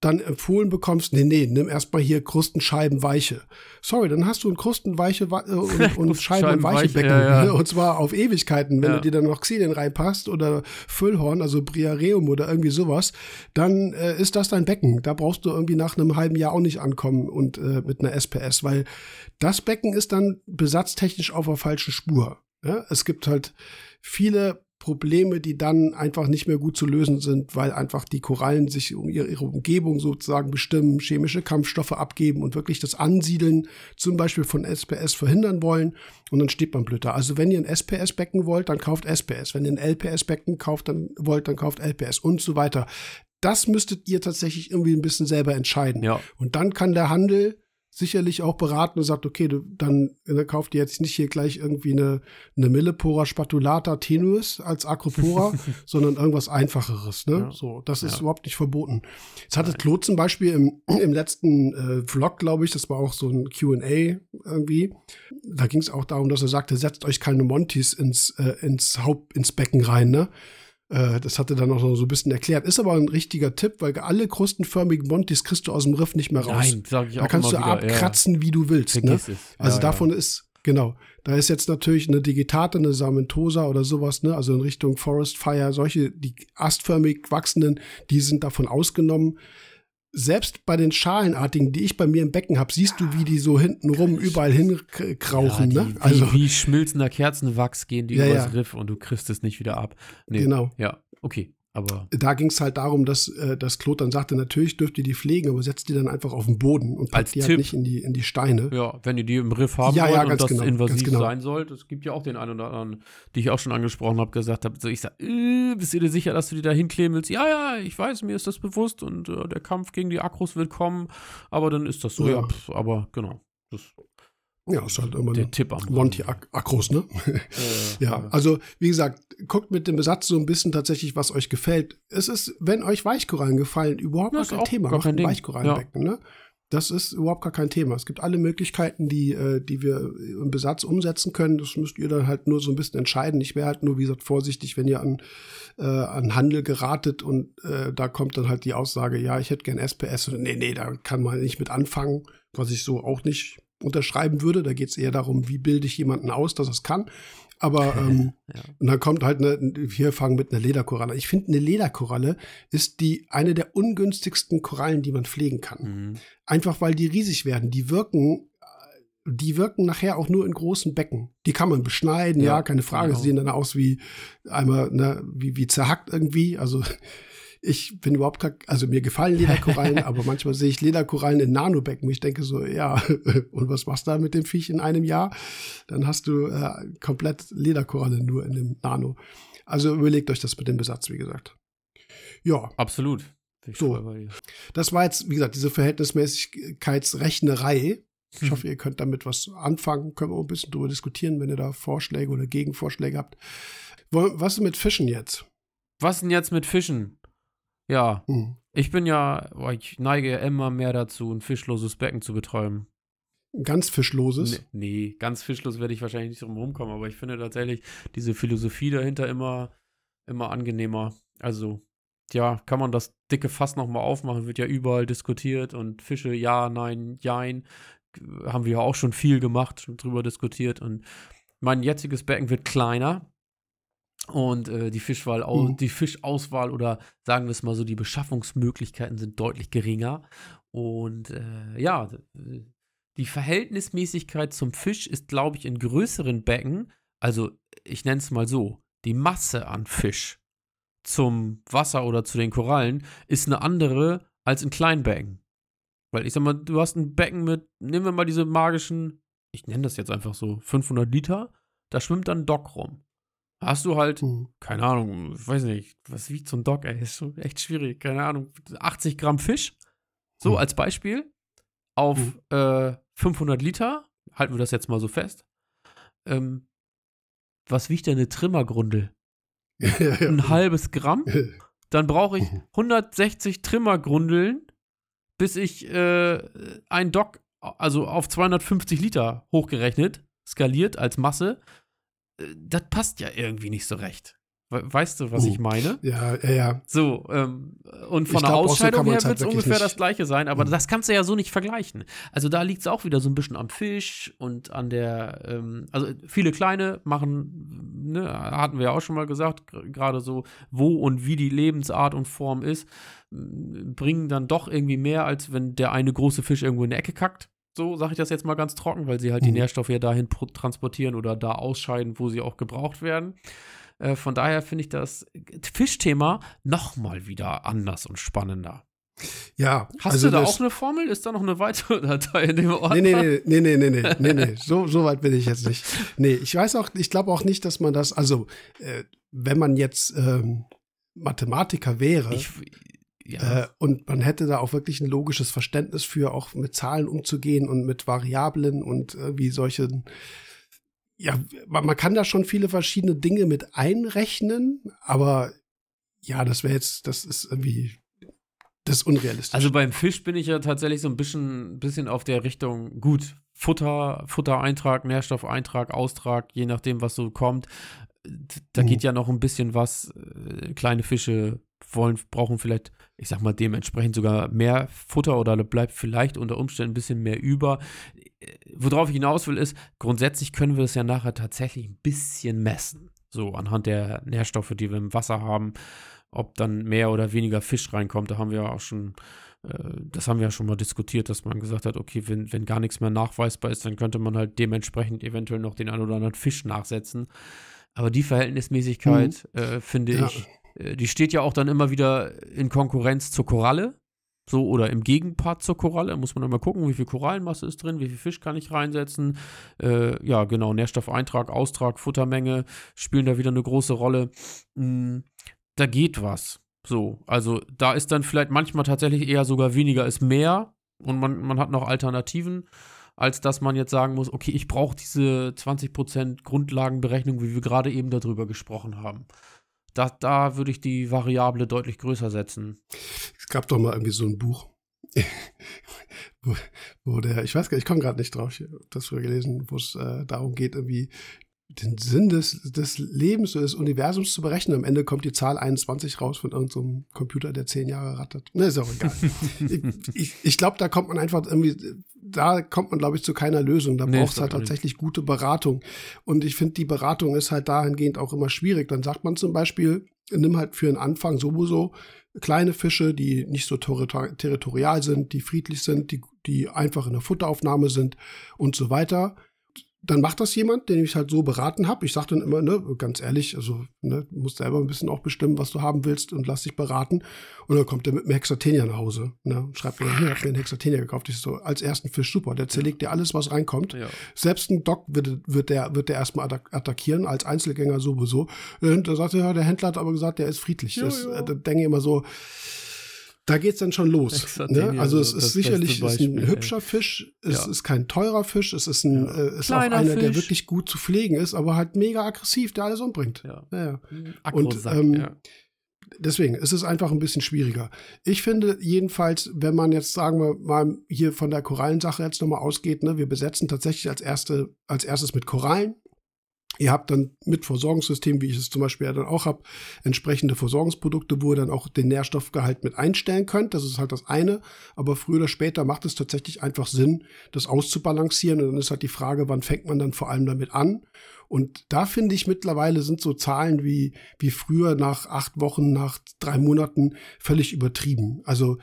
dann empfohlen bekommst, nee, nee, nimm erstmal hier Krustenscheiben weiche. Sorry, dann hast du ein Krustenweiche äh, und, und Scheiben und weiche Becken. Ja, ja. Und zwar auf Ewigkeiten. Wenn ja. du dir dann noch Xilien reinpasst oder Füllhorn, also Briareum oder irgendwie sowas, dann äh, ist das dein Becken. Da brauchst du irgendwie nach einem halben Jahr auch nicht ankommen und äh, mit einer SPS, weil das Becken ist dann besatztechnisch auf der falschen Spur. Ja? Es gibt halt viele Probleme, die dann einfach nicht mehr gut zu lösen sind, weil einfach die Korallen sich um ihre, ihre, Umgebung sozusagen bestimmen, chemische Kampfstoffe abgeben und wirklich das Ansiedeln zum Beispiel von SPS verhindern wollen. Und dann steht man blöd da. Also wenn ihr ein SPS-Becken wollt, dann kauft SPS. Wenn ihr ein LPS-Becken kauft, dann wollt, dann kauft LPS und so weiter. Das müsstet ihr tatsächlich irgendwie ein bisschen selber entscheiden. Ja. Und dann kann der Handel sicherlich auch beraten und sagt, okay, du, dann, dann kauft ihr jetzt nicht hier gleich irgendwie eine, eine Millipora spatulata tenuis als Acropora, sondern irgendwas einfacheres. Ne? Ja. So, das ist ja. überhaupt nicht verboten. Jetzt hatte Claude zum Beispiel im, im letzten äh, Vlog, glaube ich, das war auch so ein Q&A irgendwie, da ging es auch darum, dass er sagte, setzt euch keine Montys ins, äh, ins Haupt, ins Becken rein, ne? Äh, das hatte dann noch so ein bisschen erklärt. Ist aber ein richtiger Tipp, weil alle krustenförmigen Montis kriegst du aus dem Riff nicht mehr raus. Nein, sag ich auch Da kannst du wieder, abkratzen, ja. wie du willst. Ne? Also ja, davon ja. ist, genau, da ist jetzt natürlich eine Digitate, eine Samentosa oder sowas, ne? also in Richtung Forest Fire, solche, die astförmig wachsenden, die sind davon ausgenommen selbst bei den Schalenartigen, die ich bei mir im Becken habe, siehst du, wie die so hinten rum überall hinkrauchen. Ja, ne? also wie, wie schmilzender Kerzenwachs gehen die ja, übers ja. Riff und du kriegst es nicht wieder ab. Nee, genau. Ja, okay. Aber da ging es halt darum, dass, äh, dass Claude dann sagte, natürlich dürft ihr die pflegen, aber setzt die dann einfach auf den Boden und packt die halt Tipp, halt nicht in die, in die Steine. Ja, wenn ihr die im Riff haben ja, wollt ja, und das genau, invasiv genau. sein sollt, es gibt ja auch den einen oder anderen, die ich auch schon angesprochen habe, gesagt habe, so ich sag, äh, bist du dir sicher, dass du die da hinkleben willst? Ja, ja, ich weiß, mir ist das bewusst und äh, der Kampf gegen die Akros wird kommen, aber dann ist das so, ja, ja pff, aber genau. Das ja, ist halt immer der Tipp am Monty Akros, ne? Äh, ja, also wie gesagt, guckt mit dem Besatz so ein bisschen tatsächlich, was euch gefällt. Es ist, wenn euch Weichkorallen gefallen, überhaupt gar kein Thema. Gar kein Ding. Weichkorallenbecken, ja. ne? Das ist überhaupt gar kein Thema. Es gibt alle Möglichkeiten, die, äh, die wir im Besatz umsetzen können. Das müsst ihr dann halt nur so ein bisschen entscheiden. Ich wäre halt nur, wie gesagt, vorsichtig, wenn ihr an, äh, an Handel geratet und äh, da kommt dann halt die Aussage, ja, ich hätte gern SPS. Und nee, nee, da kann man nicht mit anfangen, was ich so auch nicht unterschreiben würde. Da geht es eher darum, wie bilde ich jemanden aus, dass es kann. Aber ähm, ja. und dann kommt halt eine, wir fangen mit einer Lederkoralle. Ich finde, eine Lederkoralle ist die eine der ungünstigsten Korallen, die man pflegen kann. Mhm. Einfach weil die riesig werden. Die wirken, die wirken nachher auch nur in großen Becken. Die kann man beschneiden, ja, ja keine Frage. Genau. Sie sehen dann aus wie einmal, ne, wie, wie zerhackt irgendwie. Also ich bin überhaupt gar, also mir gefallen Lederkorallen, aber manchmal sehe ich Lederkorallen in Nanobecken. Ich denke so, ja, und was machst du da mit dem Viech in einem Jahr? Dann hast du äh, komplett Lederkoralle nur in dem Nano. Also überlegt euch das mit dem Besatz, wie gesagt. Ja. Absolut. So. Das war jetzt, wie gesagt, diese Verhältnismäßigkeitsrechnerei. Ich hm. hoffe, ihr könnt damit was anfangen. Können wir auch ein bisschen drüber diskutieren, wenn ihr da Vorschläge oder Gegenvorschläge habt. Was ist mit Fischen jetzt? Was denn jetzt mit Fischen? Ja, mhm. ich bin ja, ich neige immer mehr dazu, ein fischloses Becken zu betreiben. Ganz fischloses? Nee, nee, ganz fischlos werde ich wahrscheinlich nicht drum rumkommen, aber ich finde tatsächlich diese Philosophie dahinter immer, immer angenehmer. Also, ja, kann man das dicke Fass nochmal aufmachen, wird ja überall diskutiert und Fische, ja, nein, jein, haben wir ja auch schon viel gemacht, schon drüber diskutiert und mein jetziges Becken wird kleiner, und äh, die, Fischwahl, mhm. die Fischauswahl oder sagen wir es mal so, die Beschaffungsmöglichkeiten sind deutlich geringer. Und äh, ja, die Verhältnismäßigkeit zum Fisch ist, glaube ich, in größeren Becken, also ich nenne es mal so, die Masse an Fisch zum Wasser oder zu den Korallen ist eine andere als in kleinen Becken. Weil ich sag mal, du hast ein Becken mit, nehmen wir mal diese magischen, ich nenne das jetzt einfach so, 500 Liter, da schwimmt dann Dock rum hast du halt, mhm. keine Ahnung, ich weiß nicht, was wiegt so ein Dog, ey, ist so echt schwierig, keine Ahnung, 80 Gramm Fisch, so mhm. als Beispiel, auf mhm. äh, 500 Liter, halten wir das jetzt mal so fest. Ähm, was wiegt denn eine Trimmergrundel? ein halbes Gramm? Dann brauche ich 160 mhm. Trimmergrundeln, bis ich äh, ein Dock, also auf 250 Liter hochgerechnet, skaliert als Masse, das passt ja irgendwie nicht so recht. Weißt du, was uh, ich meine? Ja, ja, ja. So, ähm, und von ich der glaub, Ausscheidung her wird es ungefähr nicht. das gleiche sein, aber mhm. das kannst du ja so nicht vergleichen. Also da liegt es auch wieder so ein bisschen am Fisch und an der, ähm, also viele kleine machen, ne, hatten wir ja auch schon mal gesagt, gerade so, wo und wie die Lebensart und Form ist, bringen dann doch irgendwie mehr, als wenn der eine große Fisch irgendwo in der Ecke kackt. So sage ich das jetzt mal ganz trocken, weil sie halt mhm. die Nährstoffe ja dahin transportieren oder da ausscheiden, wo sie auch gebraucht werden. Äh, von daher finde ich das Fischthema nochmal wieder anders und spannender. Ja. Hast also du da auch eine Formel? Ist da noch eine weitere Datei in dem Ort? Nee, nee, nee, nee, nee, nee, nee, nee, so, so weit bin ich jetzt nicht. Nee, ich weiß auch, ich glaube auch nicht, dass man das, also, äh, wenn man jetzt ähm, Mathematiker wäre, ich, ja. Äh, und man hätte da auch wirklich ein logisches Verständnis für, auch mit Zahlen umzugehen und mit Variablen und irgendwie solchen. Ja, man kann da schon viele verschiedene Dinge mit einrechnen, aber ja, das wäre jetzt, das ist irgendwie, das ist unrealistisch. Also beim Fisch bin ich ja tatsächlich so ein bisschen, bisschen auf der Richtung, gut, Futter, Futtereintrag, Nährstoffeintrag, Austrag, je nachdem, was so kommt. Da geht ja noch ein bisschen was. Äh, kleine Fische wollen, brauchen vielleicht, ich sag mal, dementsprechend sogar mehr Futter oder bleibt vielleicht unter Umständen ein bisschen mehr über. Worauf ich hinaus will, ist, grundsätzlich können wir es ja nachher tatsächlich ein bisschen messen. So anhand der Nährstoffe, die wir im Wasser haben, ob dann mehr oder weniger Fisch reinkommt. Da haben wir auch schon, äh, das haben wir ja schon mal diskutiert, dass man gesagt hat, okay, wenn, wenn gar nichts mehr nachweisbar ist, dann könnte man halt dementsprechend eventuell noch den einen oder anderen Fisch nachsetzen. Aber die Verhältnismäßigkeit, mhm. äh, finde ja. ich, äh, die steht ja auch dann immer wieder in Konkurrenz zur Koralle. So, oder im Gegenpart zur Koralle muss man immer gucken, wie viel Korallenmasse ist drin, wie viel Fisch kann ich reinsetzen. Äh, ja, genau, Nährstoffeintrag, Austrag, Futtermenge spielen da wieder eine große Rolle. Mhm, da geht was. So, also da ist dann vielleicht manchmal tatsächlich eher sogar weniger ist mehr und man, man hat noch Alternativen, als dass man jetzt sagen muss, okay, ich brauche diese 20% Grundlagenberechnung, wie wir gerade eben darüber gesprochen haben. Da, da würde ich die Variable deutlich größer setzen. Es gab doch mal irgendwie so ein Buch, wo, wo der, ich weiß gar nicht, ich komme gerade nicht drauf, ich habe das früher gelesen, wo es äh, darum geht, irgendwie den Sinn des, des Lebens oder des Universums zu berechnen. Am Ende kommt die Zahl 21 raus von irgendeinem so Computer, der zehn Jahre rattert. Ne, ist auch egal. ich ich, ich glaube, da kommt man einfach irgendwie, da kommt man, glaube ich, zu keiner Lösung. Da nee, braucht es halt tatsächlich nicht. gute Beratung. Und ich finde, die Beratung ist halt dahingehend auch immer schwierig. Dann sagt man zum Beispiel, nimm halt für den Anfang sowieso kleine Fische, die nicht so territorial sind, die friedlich sind, die, die einfach in der Futteraufnahme sind und so weiter dann macht das jemand, den ich halt so beraten habe. Ich sage dann immer, ne, ganz ehrlich, also ne, musst selber ein bisschen auch bestimmen, was du haben willst und lass dich beraten. Und dann kommt er mit einem Hexatenia nach Hause. Ne, und schreibt mir, hier, ich hab mir einen Hexatenia gekauft. Ich so, als ersten Fisch, super, der zerlegt dir alles, was reinkommt. Ja. Selbst ein Doc wird, wird der, wird der erstmal attackieren, als Einzelgänger sowieso. Und da sagt er, ja, der Händler hat aber gesagt, der ist friedlich. Jo, das, äh, da denke ich immer so, da geht es dann schon los. Ne? Also es ist sicherlich ist ein hübscher Fisch, es ja. ist kein teurer Fisch, es ist, ein, ja. äh, ist auch einer, Fisch. der wirklich gut zu pflegen ist, aber halt mega aggressiv, der alles umbringt. Ja. Ja, Und ähm, deswegen ist es einfach ein bisschen schwieriger. Ich finde jedenfalls, wenn man jetzt, sagen wir mal, hier von der Korallensache jetzt nochmal ausgeht, ne, wir besetzen tatsächlich als, erste, als erstes mit Korallen. Ihr habt dann mit Versorgungssystem, wie ich es zum Beispiel ja dann auch habe, entsprechende Versorgungsprodukte, wo ihr dann auch den Nährstoffgehalt mit einstellen könnt. Das ist halt das eine. Aber früher oder später macht es tatsächlich einfach Sinn, das auszubalancieren. Und dann ist halt die Frage, wann fängt man dann vor allem damit an? Und da finde ich mittlerweile sind so Zahlen wie, wie früher nach acht Wochen, nach drei Monaten völlig übertrieben. Also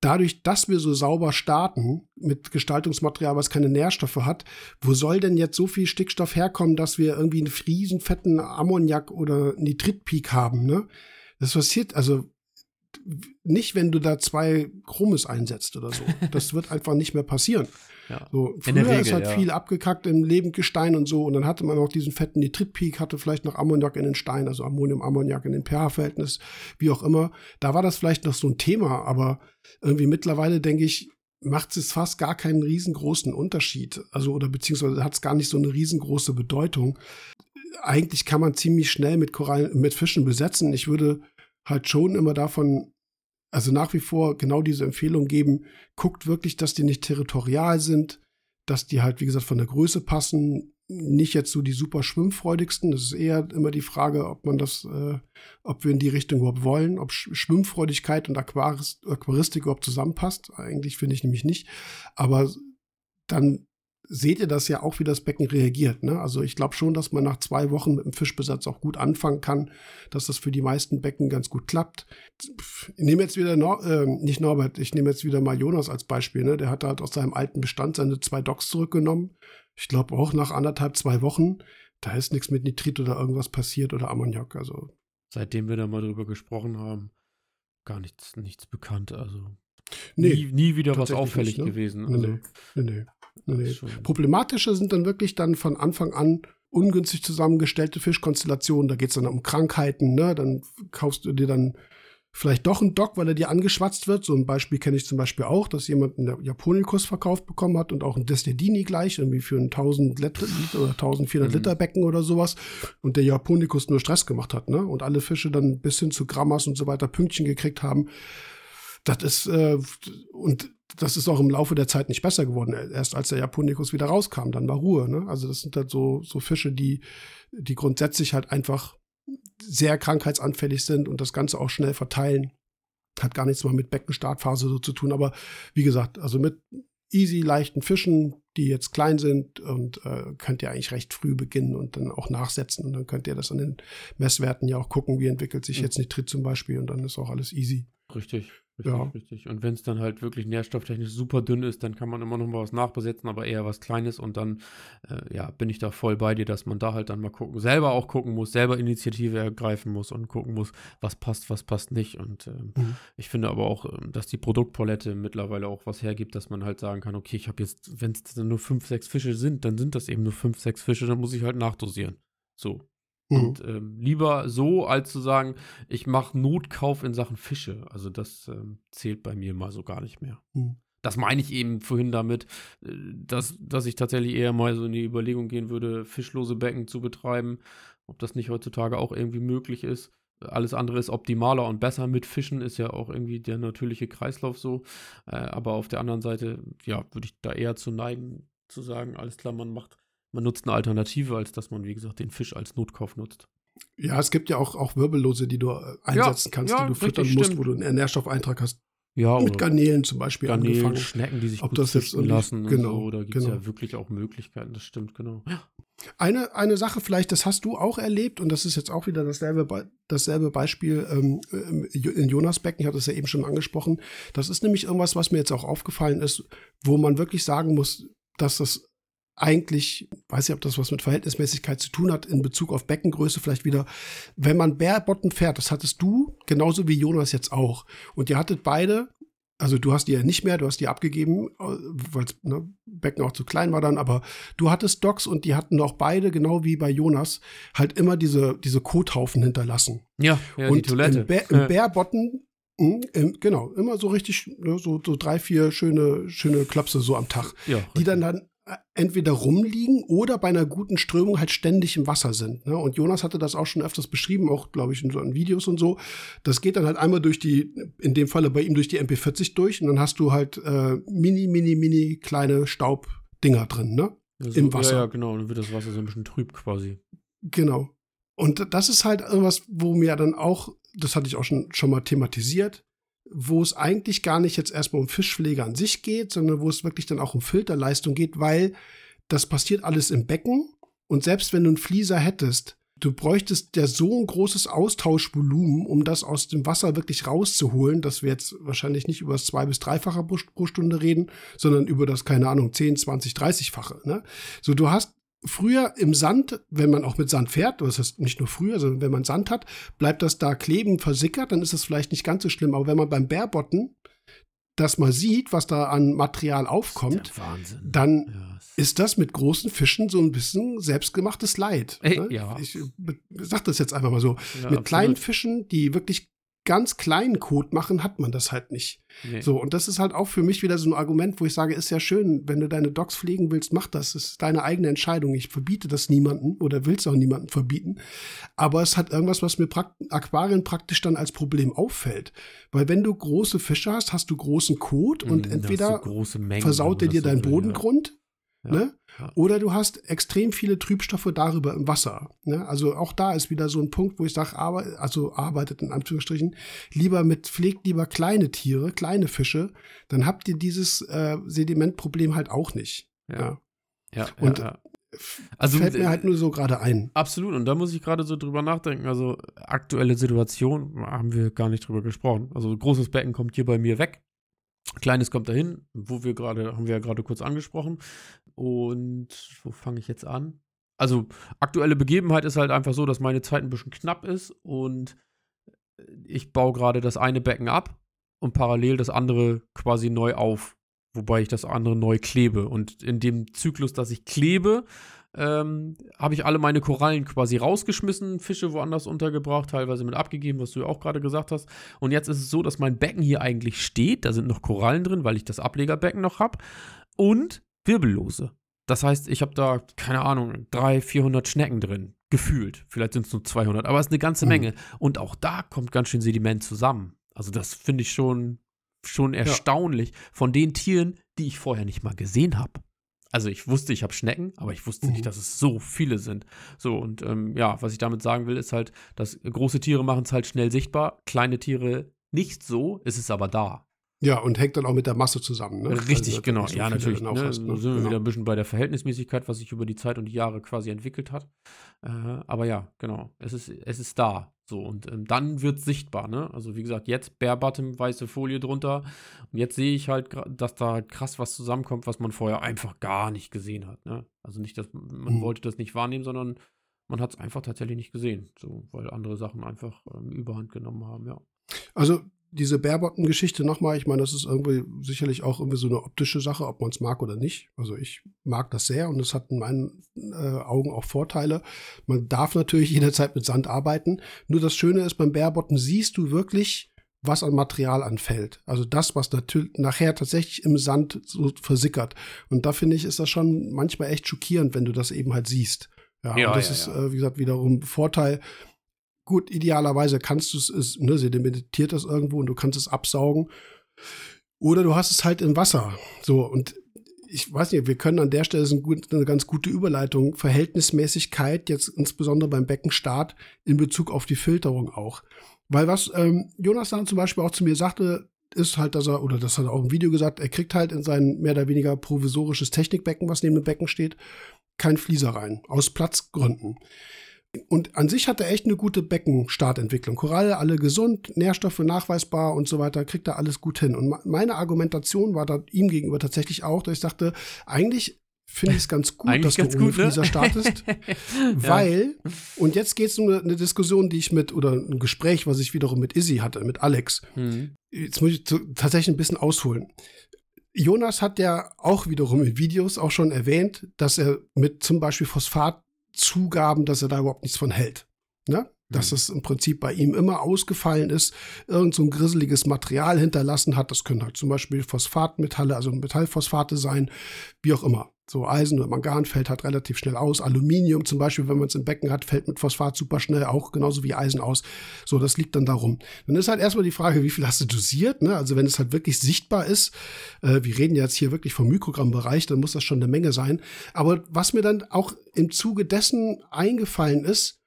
dadurch, dass wir so sauber starten mit Gestaltungsmaterial, was keine Nährstoffe hat, wo soll denn jetzt so viel Stickstoff herkommen, dass wir irgendwie einen riesen fetten Ammoniak oder Nitritpeak haben, ne? Das passiert, also nicht, wenn du da zwei Chromis einsetzt oder so. Das wird einfach nicht mehr passieren. Ja. So, früher Regel, ist halt ja. viel abgekackt im Lebendgestein und so. Und dann hatte man auch diesen fetten Nitritpeak, hatte vielleicht noch Ammoniak in den Stein, also Ammonium, Ammoniak in den pH-Verhältnis, wie auch immer. Da war das vielleicht noch so ein Thema, aber irgendwie mittlerweile denke ich, macht es fast gar keinen riesengroßen Unterschied. Also, oder beziehungsweise hat es gar nicht so eine riesengroße Bedeutung. Eigentlich kann man ziemlich schnell mit Korallen, mit Fischen besetzen. Ich würde halt schon immer davon also nach wie vor genau diese Empfehlung geben, guckt wirklich, dass die nicht territorial sind, dass die halt, wie gesagt, von der Größe passen. nicht jetzt so die super schwimmfreudigsten. Das ist eher immer die Frage, ob man das, äh, ob wir in die Richtung überhaupt wollen, ob Schwimmfreudigkeit und Aquaris Aquaristik überhaupt zusammenpasst. Eigentlich finde ich nämlich nicht. Aber dann seht ihr das ja auch, wie das Becken reagiert. Ne? Also ich glaube schon, dass man nach zwei Wochen mit dem Fischbesatz auch gut anfangen kann, dass das für die meisten Becken ganz gut klappt. Ich nehme jetzt wieder, Nor äh, nicht Norbert, ich nehme jetzt wieder mal Jonas als Beispiel. Ne? Der hat halt aus seinem alten Bestand seine zwei Docks zurückgenommen ich glaube auch nach anderthalb, zwei Wochen, da ist nichts mit Nitrit oder irgendwas passiert oder Ammoniak. Also. Seitdem wir da mal drüber gesprochen haben, gar nichts, nichts bekannt. Also nee, nie, nie wieder was auffällig nicht, ne? gewesen. Also, nee, nee, nee, nee. Problematische sind dann wirklich dann von Anfang an ungünstig zusammengestellte Fischkonstellationen. Da geht es dann um Krankheiten, ne? Dann kaufst du dir dann vielleicht doch ein Dock, weil er dir angeschwatzt wird. So ein Beispiel kenne ich zum Beispiel auch, dass jemand einen Japonicus verkauft bekommen hat und auch ein Destedini gleich, irgendwie für ein 1000 Liter oder 1400 mhm. Liter Becken oder sowas. Und der Japonicus nur Stress gemacht hat, ne? Und alle Fische dann bis hin zu Grammas und so weiter Pünktchen gekriegt haben. Das ist, äh, und das ist auch im Laufe der Zeit nicht besser geworden. Erst als der Japonicus wieder rauskam, dann war Ruhe, ne? Also das sind halt so, so Fische, die, die grundsätzlich halt einfach sehr krankheitsanfällig sind und das Ganze auch schnell verteilen. Hat gar nichts mal mit Beckenstartphase so zu tun, aber wie gesagt, also mit easy, leichten Fischen, die jetzt klein sind und äh, könnt ihr eigentlich recht früh beginnen und dann auch nachsetzen und dann könnt ihr das an den Messwerten ja auch gucken, wie entwickelt sich mhm. jetzt Nitrit zum Beispiel und dann ist auch alles easy. Richtig. Richtig, ja. richtig. Und wenn es dann halt wirklich nährstofftechnisch super dünn ist, dann kann man immer noch mal was nachbesetzen, aber eher was Kleines und dann, äh, ja, bin ich da voll bei dir, dass man da halt dann mal gucken, selber auch gucken muss, selber Initiative ergreifen muss und gucken muss, was passt, was passt nicht. Und ähm, mhm. ich finde aber auch, ähm, dass die Produktpalette mittlerweile auch was hergibt, dass man halt sagen kann, okay, ich habe jetzt, wenn es dann nur fünf, sechs Fische sind, dann sind das eben nur fünf, sechs Fische, dann muss ich halt nachdosieren. So. Mhm. Und ähm, lieber so, als zu sagen, ich mache Notkauf in Sachen Fische. Also das ähm, zählt bei mir mal so gar nicht mehr. Mhm. Das meine ich eben vorhin damit, äh, dass, dass ich tatsächlich eher mal so in die Überlegung gehen würde, fischlose Becken zu betreiben. Ob das nicht heutzutage auch irgendwie möglich ist. Alles andere ist optimaler und besser mit Fischen, ist ja auch irgendwie der natürliche Kreislauf so. Äh, aber auf der anderen Seite, ja, würde ich da eher zu neigen, zu sagen, alles klar, man macht man nutzt eine Alternative, als dass man, wie gesagt, den Fisch als Notkauf nutzt. Ja, es gibt ja auch, auch Wirbellose, die du äh, einsetzen ja, kannst, ja, die du füttern musst, stimmt. wo du einen Nährstoffeintrag hast. Ja, mit Garnelen zum Beispiel Garnelen, angefangen. Schnecken, die sich Ob das jetzt lassen genau, so. Da gibt es genau. ja wirklich auch Möglichkeiten, das stimmt, genau. Eine, eine Sache vielleicht, das hast du auch erlebt und das ist jetzt auch wieder dasselbe, dasselbe Beispiel ähm, in Jonas Becken, ich hatte es ja eben schon angesprochen. Das ist nämlich irgendwas, was mir jetzt auch aufgefallen ist, wo man wirklich sagen muss, dass das eigentlich, weiß ich, ob das was mit Verhältnismäßigkeit zu tun hat, in Bezug auf Beckengröße vielleicht wieder, wenn man Bärbotten fährt, das hattest du, genauso wie Jonas jetzt auch. Und ihr hattet beide, also du hast die ja nicht mehr, du hast die abgegeben, weil ne, Becken auch zu klein war dann, aber du hattest Docks und die hatten auch beide, genau wie bei Jonas, halt immer diese, diese Kothaufen hinterlassen. Ja, ja und die Toilette. Im, Bär, im Bärbotten hm, genau, immer so richtig, ne, so, so drei, vier schöne, schöne Klapse so am Tag, ja, die dann dann entweder rumliegen oder bei einer guten Strömung halt ständig im Wasser sind. Ne? Und Jonas hatte das auch schon öfters beschrieben, auch glaube ich in so Videos und so. Das geht dann halt einmal durch die, in dem Falle bei ihm durch die MP40 durch und dann hast du halt äh, mini, mini, mini kleine Staubdinger drin, ne? Also, Im Wasser. Ja, ja, genau. Dann wird das Wasser so ein bisschen trüb quasi. Genau. Und das ist halt irgendwas, wo mir dann auch, das hatte ich auch schon, schon mal thematisiert, wo es eigentlich gar nicht jetzt erstmal um Fischpflege an sich geht, sondern wo es wirklich dann auch um Filterleistung geht, weil das passiert alles im Becken und selbst wenn du einen Flieser hättest, du bräuchtest ja so ein großes Austauschvolumen, um das aus dem Wasser wirklich rauszuholen, dass wir jetzt wahrscheinlich nicht über das zwei- bis dreifache pro Stunde reden, sondern über das, keine Ahnung, 10, 20, 30-fache. Ne? So, du hast früher im Sand, wenn man auch mit Sand fährt, das heißt nicht nur früher, sondern wenn man Sand hat, bleibt das da kleben, versickert, dann ist das vielleicht nicht ganz so schlimm. Aber wenn man beim Bärbotten das mal sieht, was da an Material aufkommt, ist dann ja. ist das mit großen Fischen so ein bisschen selbstgemachtes Leid. Ey, ne? ja. Ich sag das jetzt einfach mal so. Ja, mit absolut. kleinen Fischen, die wirklich ganz kleinen Code machen, hat man das halt nicht. Nee. So, und das ist halt auch für mich wieder so ein Argument, wo ich sage, ist ja schön, wenn du deine Dogs pflegen willst, mach das. Das ist deine eigene Entscheidung. Ich verbiete das niemanden oder will es auch niemanden verbieten. Aber es hat irgendwas, was mir Prakt Aquarien praktisch dann als Problem auffällt. Weil wenn du große Fische hast, hast du großen Kot und mhm, entweder versaut er dir deinen Bodengrund. Ja, ne? Ja. Oder du hast extrem viele Trübstoffe darüber im Wasser. Ne? Also auch da ist wieder so ein Punkt, wo ich sage, also arbeitet in Anführungsstrichen, lieber mit, pflegt lieber kleine Tiere, kleine Fische, dann habt ihr dieses äh, Sedimentproblem halt auch nicht. Ja. Ja, und ja, also fällt mir halt nur so gerade ein. Absolut, und da muss ich gerade so drüber nachdenken. Also aktuelle Situation haben wir gar nicht drüber gesprochen. Also großes Becken kommt hier bei mir weg. Kleines kommt dahin, wo wir gerade, haben wir ja gerade kurz angesprochen. Und wo fange ich jetzt an? Also, aktuelle Begebenheit ist halt einfach so, dass meine Zeit ein bisschen knapp ist und ich baue gerade das eine Becken ab und parallel das andere quasi neu auf, wobei ich das andere neu klebe. Und in dem Zyklus, dass ich klebe, ähm, habe ich alle meine Korallen quasi rausgeschmissen, Fische woanders untergebracht, teilweise mit abgegeben, was du ja auch gerade gesagt hast. Und jetzt ist es so, dass mein Becken hier eigentlich steht. Da sind noch Korallen drin, weil ich das Ablegerbecken noch habe. Und Wirbellose. Das heißt, ich habe da, keine Ahnung, 300, 400 Schnecken drin. Gefühlt. Vielleicht sind es nur 200, aber es ist eine ganze mhm. Menge. Und auch da kommt ganz schön Sediment zusammen. Also, das finde ich schon, schon erstaunlich ja. von den Tieren, die ich vorher nicht mal gesehen habe also ich wusste, ich habe Schnecken, aber ich wusste mhm. nicht, dass es so viele sind. So, und ähm, ja, was ich damit sagen will, ist halt, dass große Tiere machen es halt schnell sichtbar, kleine Tiere nicht so, ist es aber da. Ja, und hängt dann auch mit der Masse zusammen. Ne? Richtig, also, genau. So ja, natürlich. Ne? Hast, ne? Da sind wir genau. wieder ein bisschen bei der Verhältnismäßigkeit, was sich über die Zeit und die Jahre quasi entwickelt hat. Äh, aber ja, genau. Es ist, es ist da. So, und ähm, dann wird es sichtbar, ne? Also, wie gesagt, jetzt Bare Bottom, weiße Folie drunter. Und jetzt sehe ich halt, dass da halt krass was zusammenkommt, was man vorher einfach gar nicht gesehen hat, ne? Also nicht, dass man mhm. wollte das nicht wahrnehmen, sondern man hat es einfach tatsächlich nicht gesehen. So, weil andere Sachen einfach ähm, Überhand genommen haben, ja. Also diese Baerbotten-Geschichte nochmal, ich meine, das ist irgendwie sicherlich auch irgendwie so eine optische Sache, ob man es mag oder nicht. Also ich mag das sehr und es hat in meinen äh, Augen auch Vorteile. Man darf natürlich jederzeit mit Sand arbeiten. Nur das Schöne ist, beim Baerbotten siehst du wirklich, was an Material anfällt. Also das, was natürlich nachher tatsächlich im Sand so versickert. Und da finde ich, ist das schon manchmal echt schockierend, wenn du das eben halt siehst. Ja, ja und das ja, ist, ja. Äh, wie gesagt, wiederum Vorteil Gut, idealerweise kannst du es, ne, sedimentiert das irgendwo und du kannst es absaugen. Oder du hast es halt im Wasser. So, und ich weiß nicht, wir können an der Stelle eine, gut, eine ganz gute Überleitung, Verhältnismäßigkeit, jetzt insbesondere beim Beckenstart, in Bezug auf die Filterung auch. Weil was ähm, Jonas dann zum Beispiel auch zu mir sagte, ist halt, dass er, oder das hat er auch im Video gesagt, er kriegt halt in sein mehr oder weniger provisorisches Technikbecken, was neben dem Becken steht, kein Flieser rein, aus Platzgründen. Und an sich hat er echt eine gute Beckenstartentwicklung. Koralle alle gesund, Nährstoffe nachweisbar und so weiter, kriegt er alles gut hin. Und meine Argumentation war da ihm gegenüber tatsächlich auch, dass ich dachte, eigentlich finde ich es ganz gut, dass ganz du ohne gut, Flieser ne? startest. weil, ja. und jetzt geht es um eine Diskussion, die ich mit, oder ein Gespräch, was ich wiederum mit Izzy hatte, mit Alex. Mhm. Jetzt muss ich tatsächlich ein bisschen ausholen. Jonas hat ja auch wiederum in Videos auch schon erwähnt, dass er mit zum Beispiel Phosphat Zugaben, dass er da überhaupt nichts von hält. Ne? Dass mhm. es im Prinzip bei ihm immer ausgefallen ist, irgend so ein grisseliges Material hinterlassen hat. Das können halt zum Beispiel Phosphatmetalle, also Metallphosphate sein, wie auch immer. So Eisen oder Mangan fällt halt relativ schnell aus. Aluminium zum Beispiel, wenn man es im Becken hat, fällt mit Phosphat super schnell auch genauso wie Eisen aus. So, das liegt dann darum. Dann ist halt erstmal die Frage, wie viel hast du dosiert? Ne? Also wenn es halt wirklich sichtbar ist, äh, wir reden jetzt hier wirklich vom Mikrogrammbereich, dann muss das schon eine Menge sein. Aber was mir dann auch im Zuge dessen eingefallen ist,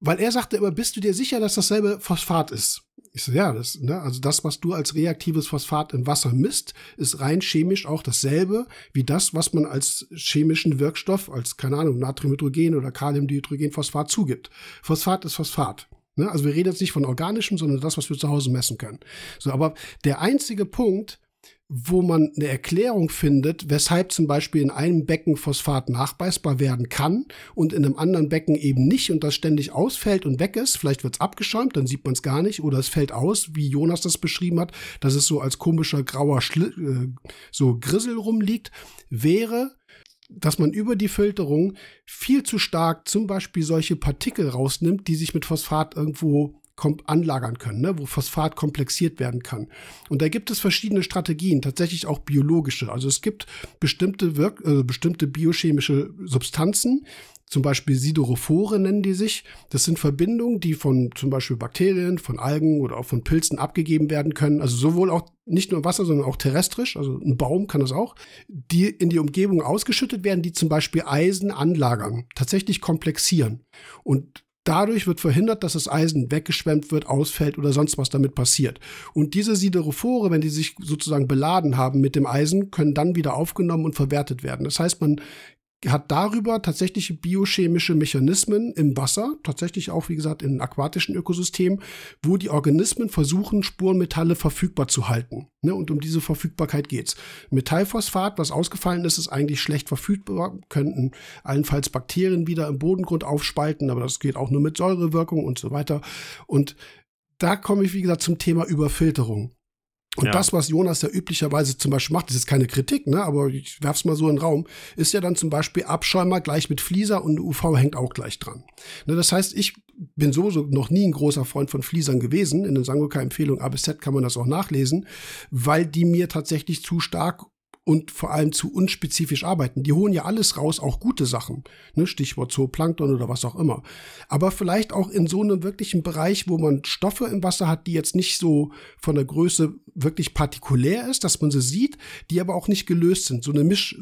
weil er sagte immer, bist du dir sicher, dass dasselbe Phosphat ist? Ich so, ja, das, ne, also das, was du als reaktives Phosphat im Wasser misst, ist rein chemisch auch dasselbe wie das, was man als chemischen Wirkstoff, als, keine Ahnung, Natriumhydrogen oder Kaliumdihydrogenphosphat zugibt. Phosphat ist Phosphat. Ne? Also wir reden jetzt nicht von organischem, sondern das, was wir zu Hause messen können. So, aber der einzige Punkt, wo man eine Erklärung findet, weshalb zum Beispiel in einem Becken Phosphat nachweisbar werden kann und in einem anderen Becken eben nicht und das ständig ausfällt und weg ist. Vielleicht wird es abgeschäumt, dann sieht man es gar nicht oder es fällt aus, wie Jonas das beschrieben hat, dass es so als komischer grauer Schli äh, so Grissel rumliegt, wäre, dass man über die Filterung viel zu stark zum Beispiel solche Partikel rausnimmt, die sich mit Phosphat irgendwo anlagern können, ne? wo Phosphat komplexiert werden kann. Und da gibt es verschiedene Strategien, tatsächlich auch biologische. Also es gibt bestimmte, Wirk äh, bestimmte biochemische Substanzen, zum Beispiel Siderophore nennen die sich. Das sind Verbindungen, die von zum Beispiel Bakterien, von Algen oder auch von Pilzen abgegeben werden können. Also sowohl auch nicht nur Wasser, sondern auch terrestrisch. Also ein Baum kann das auch. Die in die Umgebung ausgeschüttet werden, die zum Beispiel Eisen anlagern, tatsächlich komplexieren. Und Dadurch wird verhindert, dass das Eisen weggeschwemmt wird, ausfällt oder sonst was damit passiert. Und diese Siderophore, wenn die sich sozusagen beladen haben mit dem Eisen, können dann wieder aufgenommen und verwertet werden. Das heißt, man hat darüber tatsächlich biochemische Mechanismen im Wasser, tatsächlich auch, wie gesagt, in aquatischen Ökosystemen, wo die Organismen versuchen, Spurenmetalle verfügbar zu halten. Ne? Und um diese Verfügbarkeit geht's. Metallphosphat, was ausgefallen ist, ist eigentlich schlecht verfügbar, könnten allenfalls Bakterien wieder im Bodengrund aufspalten, aber das geht auch nur mit Säurewirkung und so weiter. Und da komme ich, wie gesagt, zum Thema Überfilterung. Und ja. das, was Jonas ja üblicherweise zum Beispiel macht, das ist keine Kritik, ne, aber ich werf's mal so in den Raum, ist ja dann zum Beispiel Abschäumer gleich mit Flieser und UV hängt auch gleich dran. Ne, das heißt, ich bin sowieso noch nie ein großer Freund von Fliesern gewesen. In der Sangoka-Empfehlung A bis Z kann man das auch nachlesen, weil die mir tatsächlich zu stark und vor allem zu unspezifisch arbeiten. Die holen ja alles raus, auch gute Sachen. Ne? Stichwort Zooplankton oder was auch immer. Aber vielleicht auch in so einem wirklichen Bereich, wo man Stoffe im Wasser hat, die jetzt nicht so von der Größe wirklich partikulär ist, dass man sie sieht, die aber auch nicht gelöst sind. So eine Misch,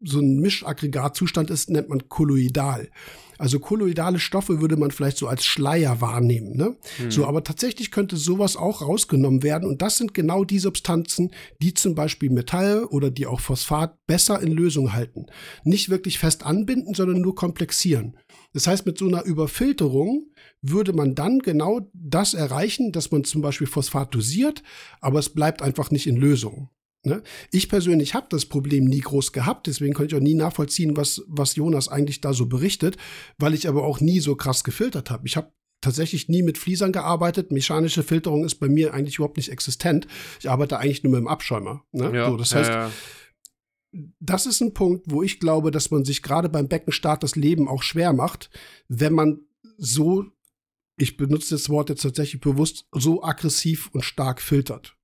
so ein Mischaggregatzustand ist, nennt man kolloidal. Also kolloidale Stoffe würde man vielleicht so als Schleier wahrnehmen. Ne? Hm. So, aber tatsächlich könnte sowas auch rausgenommen werden. Und das sind genau die Substanzen, die zum Beispiel Metall oder die auch Phosphat besser in Lösung halten. Nicht wirklich fest anbinden, sondern nur komplexieren. Das heißt, mit so einer Überfilterung würde man dann genau das erreichen, dass man zum Beispiel Phosphat dosiert, aber es bleibt einfach nicht in Lösung. Ne? Ich persönlich habe das Problem nie groß gehabt, deswegen konnte ich auch nie nachvollziehen, was, was Jonas eigentlich da so berichtet, weil ich aber auch nie so krass gefiltert habe. Ich habe tatsächlich nie mit Fliesern gearbeitet. Mechanische Filterung ist bei mir eigentlich überhaupt nicht existent. Ich arbeite eigentlich nur mit dem Abschäumer. Ne? Ja, so, das heißt, ja, ja. das ist ein Punkt, wo ich glaube, dass man sich gerade beim Beckenstart das Leben auch schwer macht, wenn man so, ich benutze das Wort jetzt tatsächlich bewusst, so aggressiv und stark filtert.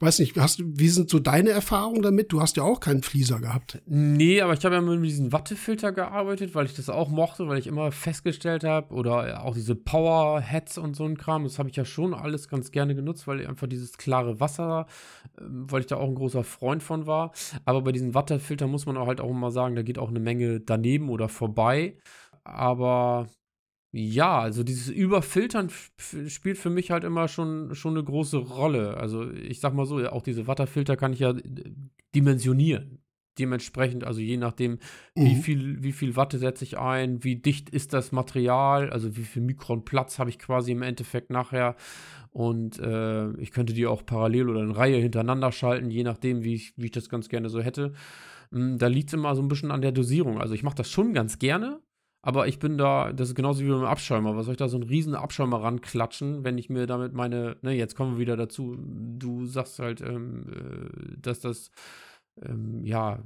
Weiß nicht, hast, wie sind so deine Erfahrungen damit? Du hast ja auch keinen Flieser gehabt. Nee, aber ich habe ja mit diesem Wattefilter gearbeitet, weil ich das auch mochte, weil ich immer festgestellt habe, oder auch diese Power-Heads und so ein Kram, das habe ich ja schon alles ganz gerne genutzt, weil einfach dieses klare Wasser, ähm, weil ich da auch ein großer Freund von war. Aber bei diesen Wattefiltern muss man auch halt auch immer sagen, da geht auch eine Menge daneben oder vorbei. Aber ja, also dieses Überfiltern spielt für mich halt immer schon, schon eine große Rolle. Also ich sag mal so, auch diese Watterfilter kann ich ja dimensionieren. Dementsprechend, also je nachdem, mhm. wie, viel, wie viel Watte setze ich ein, wie dicht ist das Material, also wie viel Mikron Platz habe ich quasi im Endeffekt nachher. Und äh, ich könnte die auch parallel oder in Reihe hintereinander schalten, je nachdem, wie ich, wie ich das ganz gerne so hätte. Hm, da liegt es immer so ein bisschen an der Dosierung. Also ich mache das schon ganz gerne, aber ich bin da, das ist genauso wie beim Abschäumer. Was soll ich da so einen riesen Abschäumer ranklatschen, wenn ich mir damit meine, ne, jetzt kommen wir wieder dazu, du sagst halt, ähm, äh, dass das, ähm, ja,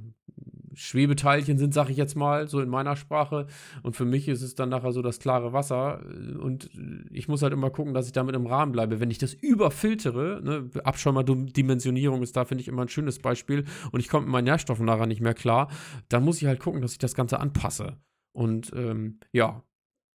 Schwebeteilchen sind, sag ich jetzt mal, so in meiner Sprache. Und für mich ist es dann nachher so das klare Wasser. Und ich muss halt immer gucken, dass ich damit im Rahmen bleibe. Wenn ich das überfiltere, ne, Abschäumerdimensionierung ist da, finde ich, immer ein schönes Beispiel. Und ich komme mit meinen Nährstoffen nachher nicht mehr klar, dann muss ich halt gucken, dass ich das Ganze anpasse. Und ähm, ja,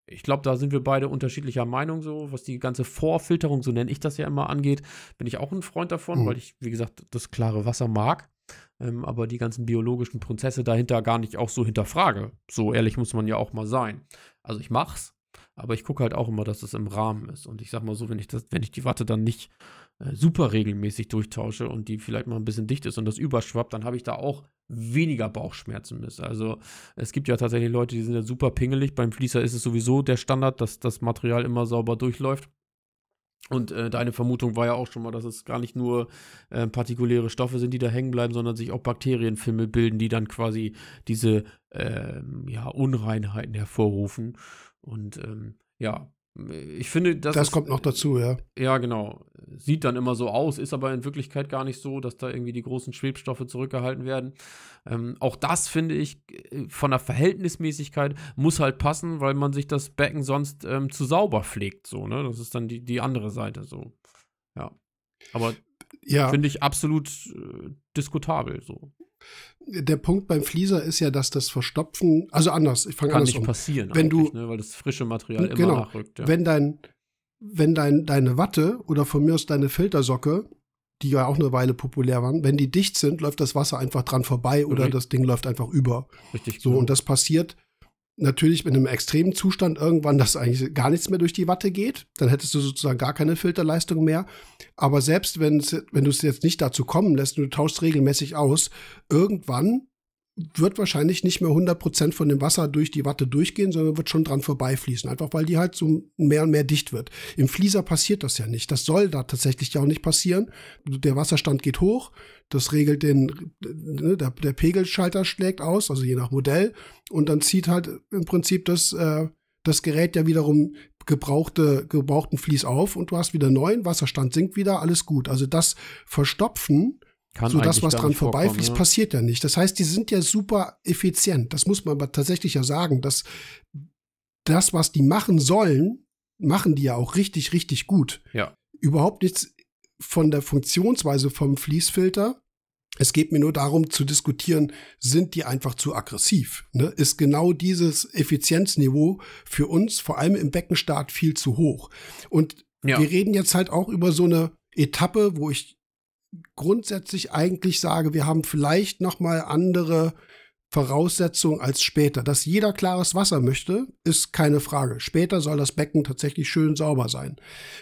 ich glaube, da sind wir beide unterschiedlicher Meinung, so was die ganze Vorfilterung, so nenne ich das ja immer, angeht. Bin ich auch ein Freund davon, mhm. weil ich, wie gesagt, das klare Wasser mag, ähm, aber die ganzen biologischen Prozesse dahinter gar nicht auch so hinterfrage. So ehrlich muss man ja auch mal sein. Also ich mach's, aber ich gucke halt auch immer, dass es im Rahmen ist. Und ich sag mal so, wenn ich das, wenn ich die Watte dann nicht äh, super regelmäßig durchtausche und die vielleicht mal ein bisschen dicht ist und das überschwappt, dann habe ich da auch weniger Bauchschmerzen mit. Also es gibt ja tatsächlich Leute, die sind ja super pingelig. Beim Fließer ist es sowieso der Standard, dass das Material immer sauber durchläuft. Und äh, deine Vermutung war ja auch schon mal, dass es gar nicht nur äh, partikuläre Stoffe sind, die da hängen bleiben, sondern sich auch Bakterienfilme bilden, die dann quasi diese äh, ja, Unreinheiten hervorrufen. Und ähm, ja, ich finde, das. Das ist, kommt noch dazu, ja. Ja, genau. sieht dann immer so aus, ist aber in Wirklichkeit gar nicht so, dass da irgendwie die großen Schwebstoffe zurückgehalten werden. Ähm, auch das finde ich äh, von der Verhältnismäßigkeit muss halt passen, weil man sich das Becken sonst ähm, zu sauber pflegt. So, ne? Das ist dann die, die andere Seite so. Ja. Aber ja. finde ich absolut äh, diskutabel so. Der Punkt beim Flieser ist ja, dass das Verstopfen, also anders, ich fange anders Kann nicht passieren, wenn du, ne, weil das frische Material immer genau, nachrückt. Ja. Wenn dein, wenn dein, deine Watte oder von mir aus deine Filtersocke, die ja auch eine Weile populär waren, wenn die dicht sind, läuft das Wasser einfach dran vorbei oder okay. das Ding läuft einfach über. Richtig. So, genau. und das passiert natürlich mit einem extremen Zustand irgendwann, dass eigentlich gar nichts mehr durch die Watte geht. Dann hättest du sozusagen gar keine Filterleistung mehr. Aber selbst wenn, du es jetzt nicht dazu kommen lässt und du tauschst regelmäßig aus, irgendwann wird wahrscheinlich nicht mehr 100% von dem Wasser durch die Watte durchgehen, sondern wird schon dran vorbeifließen. Einfach weil die halt so mehr und mehr dicht wird. Im Flieser passiert das ja nicht. Das soll da tatsächlich ja auch nicht passieren. Der Wasserstand geht hoch, das regelt den, ne, der, der Pegelschalter schlägt aus, also je nach Modell. Und dann zieht halt im Prinzip das, äh, das Gerät ja wiederum gebrauchte, gebrauchten Fließ auf und du hast wieder neuen, Wasserstand sinkt wieder, alles gut. Also das Verstopfen kann so das, was dran vorbeifließt, ja. passiert ja nicht. Das heißt, die sind ja super effizient. Das muss man aber tatsächlich ja sagen, dass das, was die machen sollen, machen die ja auch richtig, richtig gut. Ja. Überhaupt nichts von der Funktionsweise vom Fließfilter. Es geht mir nur darum zu diskutieren, sind die einfach zu aggressiv? Ne? Ist genau dieses Effizienzniveau für uns, vor allem im Beckenstart, viel zu hoch? Und ja. wir reden jetzt halt auch über so eine Etappe, wo ich grundsätzlich eigentlich sage, wir haben vielleicht noch mal andere Voraussetzung als später. Dass jeder klares Wasser möchte, ist keine Frage. Später soll das Becken tatsächlich schön sauber sein.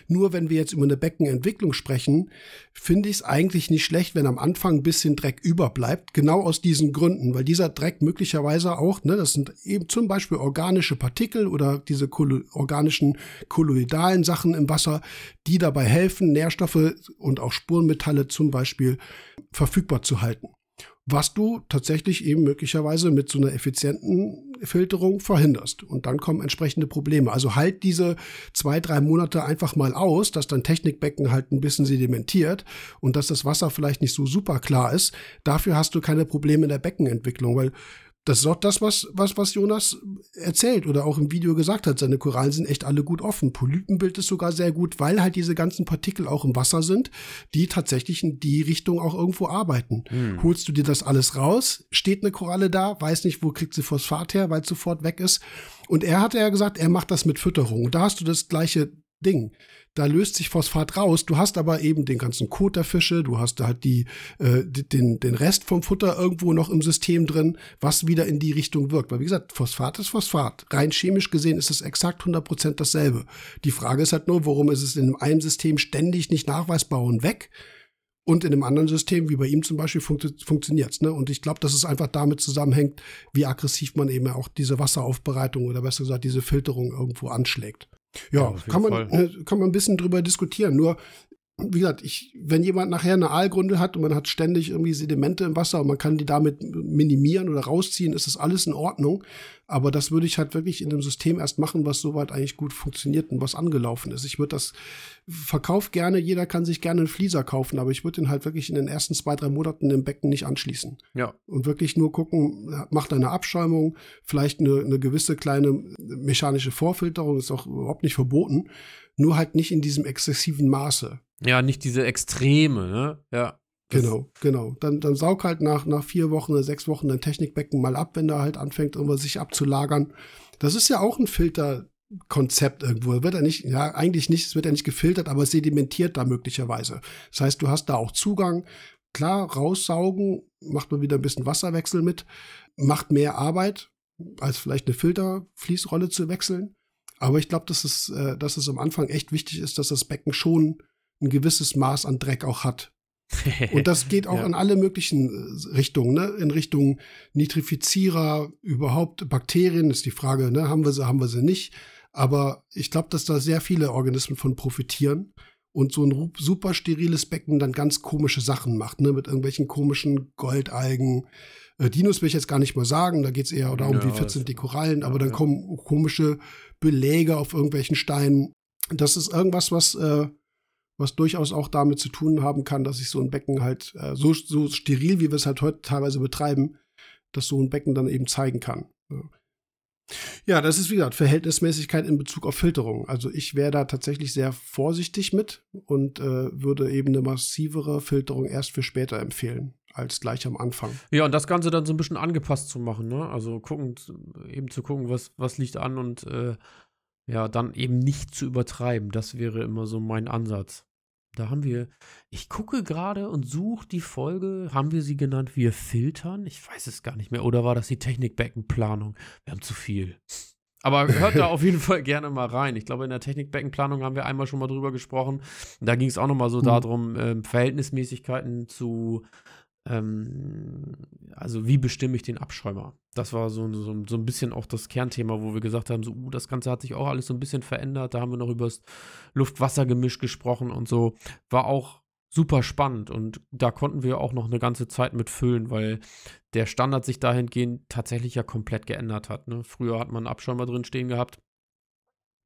Nur wenn wir jetzt über eine Beckenentwicklung sprechen, finde ich es eigentlich nicht schlecht, wenn am Anfang ein bisschen Dreck überbleibt. Genau aus diesen Gründen, weil dieser Dreck möglicherweise auch, ne, das sind eben zum Beispiel organische Partikel oder diese kolo organischen kolloidalen Sachen im Wasser, die dabei helfen, Nährstoffe und auch Spurenmetalle zum Beispiel verfügbar zu halten was du tatsächlich eben möglicherweise mit so einer effizienten Filterung verhinderst. Und dann kommen entsprechende Probleme. Also halt diese zwei, drei Monate einfach mal aus, dass dein Technikbecken halt ein bisschen sedimentiert und dass das Wasser vielleicht nicht so super klar ist. Dafür hast du keine Probleme in der Beckenentwicklung, weil das ist auch das, was, was, was Jonas erzählt oder auch im Video gesagt hat. Seine Korallen sind echt alle gut offen. Polypenbild ist sogar sehr gut, weil halt diese ganzen Partikel auch im Wasser sind, die tatsächlich in die Richtung auch irgendwo arbeiten. Hm. Holst du dir das alles raus, steht eine Koralle da, weiß nicht, wo kriegt sie Phosphat her, weil es sofort weg ist. Und er hatte ja gesagt, er macht das mit Fütterung. Und da hast du das gleiche Ding da löst sich Phosphat raus. Du hast aber eben den ganzen Kot der Fische, du hast halt die, äh, den, den Rest vom Futter irgendwo noch im System drin, was wieder in die Richtung wirkt. Weil wie gesagt, Phosphat ist Phosphat. Rein chemisch gesehen ist es exakt 100% dasselbe. Die Frage ist halt nur, warum ist es in einem System ständig nicht nachweisbar und weg? Und in einem anderen System, wie bei ihm zum Beispiel, funktio funktioniert ne? Und ich glaube, dass es einfach damit zusammenhängt, wie aggressiv man eben auch diese Wasseraufbereitung oder besser gesagt diese Filterung irgendwo anschlägt. Ja, ja kann, man, äh, kann man ein bisschen drüber diskutieren. Nur, wie gesagt, ich, wenn jemand nachher eine Aalgründe hat und man hat ständig irgendwie Sedimente im Wasser und man kann die damit minimieren oder rausziehen, ist das alles in Ordnung. Aber das würde ich halt wirklich in dem System erst machen, was soweit eigentlich gut funktioniert und was angelaufen ist. Ich würde das verkauf gerne, jeder kann sich gerne einen Flieser kaufen, aber ich würde ihn halt wirklich in den ersten zwei, drei Monaten im Becken nicht anschließen. Ja. Und wirklich nur gucken, macht eine Abschäumung, vielleicht eine, eine gewisse kleine mechanische Vorfilterung, ist auch überhaupt nicht verboten, nur halt nicht in diesem exzessiven Maße. Ja, nicht diese Extreme, ne? Ja. Genau, genau. Dann, dann saug halt nach, nach vier Wochen oder sechs Wochen dein Technikbecken mal ab, wenn da halt anfängt, irgendwas sich abzulagern. Das ist ja auch ein Filterkonzept irgendwo. Wird er nicht, ja, eigentlich nicht, es wird ja nicht gefiltert, aber sedimentiert da möglicherweise. Das heißt, du hast da auch Zugang. Klar, raussaugen, macht man wieder ein bisschen Wasserwechsel mit, macht mehr Arbeit, als vielleicht eine Filterfließrolle zu wechseln. Aber ich glaube, dass es, äh, dass es am Anfang echt wichtig ist, dass das Becken schon ein gewisses Maß an Dreck auch hat. Und das geht auch ja. in alle möglichen äh, Richtungen, ne? In Richtung Nitrifizierer, überhaupt Bakterien ist die Frage, ne? Haben wir sie, haben wir sie nicht. Aber ich glaube, dass da sehr viele Organismen von profitieren und so ein super steriles Becken dann ganz komische Sachen macht, ne? Mit irgendwelchen komischen Goldalgen. Äh, Dinos will ich jetzt gar nicht mal sagen, da geht es eher darum, ja, wie fit sind die Korallen, aber ja, dann kommen komische Beläge auf irgendwelchen Steinen. Das ist irgendwas, was äh, was durchaus auch damit zu tun haben kann, dass sich so ein Becken halt äh, so, so steril, wie wir es halt heute teilweise betreiben, dass so ein Becken dann eben zeigen kann. Ja. Ja, das ist wie gesagt Verhältnismäßigkeit in Bezug auf Filterung. Also ich wäre da tatsächlich sehr vorsichtig mit und äh, würde eben eine massivere Filterung erst für später empfehlen als gleich am Anfang. Ja, und das Ganze dann so ein bisschen angepasst zu machen, ne? Also gucken, eben zu gucken, was, was liegt an und äh, ja, dann eben nicht zu übertreiben. Das wäre immer so mein Ansatz. Da haben wir, ich gucke gerade und suche die Folge, haben wir sie genannt, wir filtern? Ich weiß es gar nicht mehr. Oder war das die Technikbeckenplanung? Wir haben zu viel. Aber hört da auf jeden Fall gerne mal rein. Ich glaube, in der Technikbeckenplanung haben wir einmal schon mal drüber gesprochen. Da ging es auch nochmal so mhm. darum, äh, Verhältnismäßigkeiten zu ähm, also wie bestimme ich den Abschäumer? Das war so, so, so, ein bisschen auch das Kernthema, wo wir gesagt haben, so, uh, das Ganze hat sich auch alles so ein bisschen verändert. Da haben wir noch über das Luft-Wasser-Gemisch gesprochen und so. War auch super spannend und da konnten wir auch noch eine ganze Zeit mit füllen, weil der Standard sich dahingehend tatsächlich ja komplett geändert hat. Ne? Früher hat man einen Abschäumer drin stehen gehabt.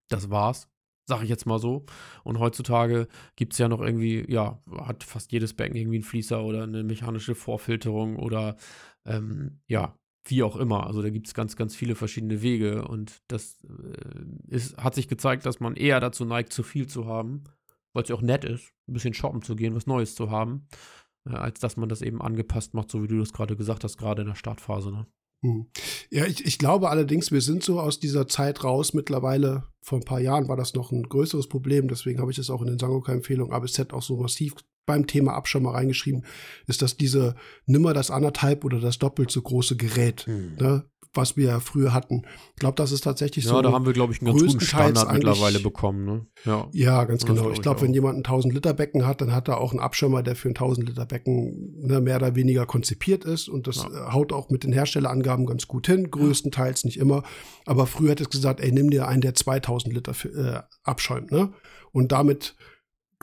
Das war's sag ich jetzt mal so. Und heutzutage gibt es ja noch irgendwie, ja, hat fast jedes Becken irgendwie einen Fließer oder eine mechanische Vorfilterung oder ähm, ja, wie auch immer. Also da gibt es ganz, ganz viele verschiedene Wege und das äh, ist, hat sich gezeigt, dass man eher dazu neigt, zu viel zu haben, weil es ja auch nett ist, ein bisschen shoppen zu gehen, was Neues zu haben, äh, als dass man das eben angepasst macht, so wie du das gerade gesagt hast, gerade in der Startphase. Ne? Hm. Ja, ich, ich glaube allerdings, wir sind so aus dieser Zeit raus. Mittlerweile, vor ein paar Jahren war das noch ein größeres Problem. Deswegen habe ich das auch in den Sangoka-Empfehlungen ABZ auch so massiv beim Thema Abschirm mal reingeschrieben, ist das diese nimmer das anderthalb oder das doppelt so große Gerät. Hm. Ne? Was wir früher hatten. Ich glaube, das ist tatsächlich ja, so. Ja, da haben wir, glaube ich, einen ganz guten Standard mittlerweile bekommen. Ne? Ja. ja, ganz genau. Ich glaube, wenn jemand ein 1000 Liter Becken hat, dann hat er auch einen Abschirmer, der für ein 1000 Liter Becken ne, mehr oder weniger konzipiert ist und das ja. haut auch mit den Herstellerangaben ganz gut hin, größtenteils nicht immer. Aber früher hätte es gesagt, ey, nimm dir einen, der 2000 Liter äh, abschäumt, ne? Und damit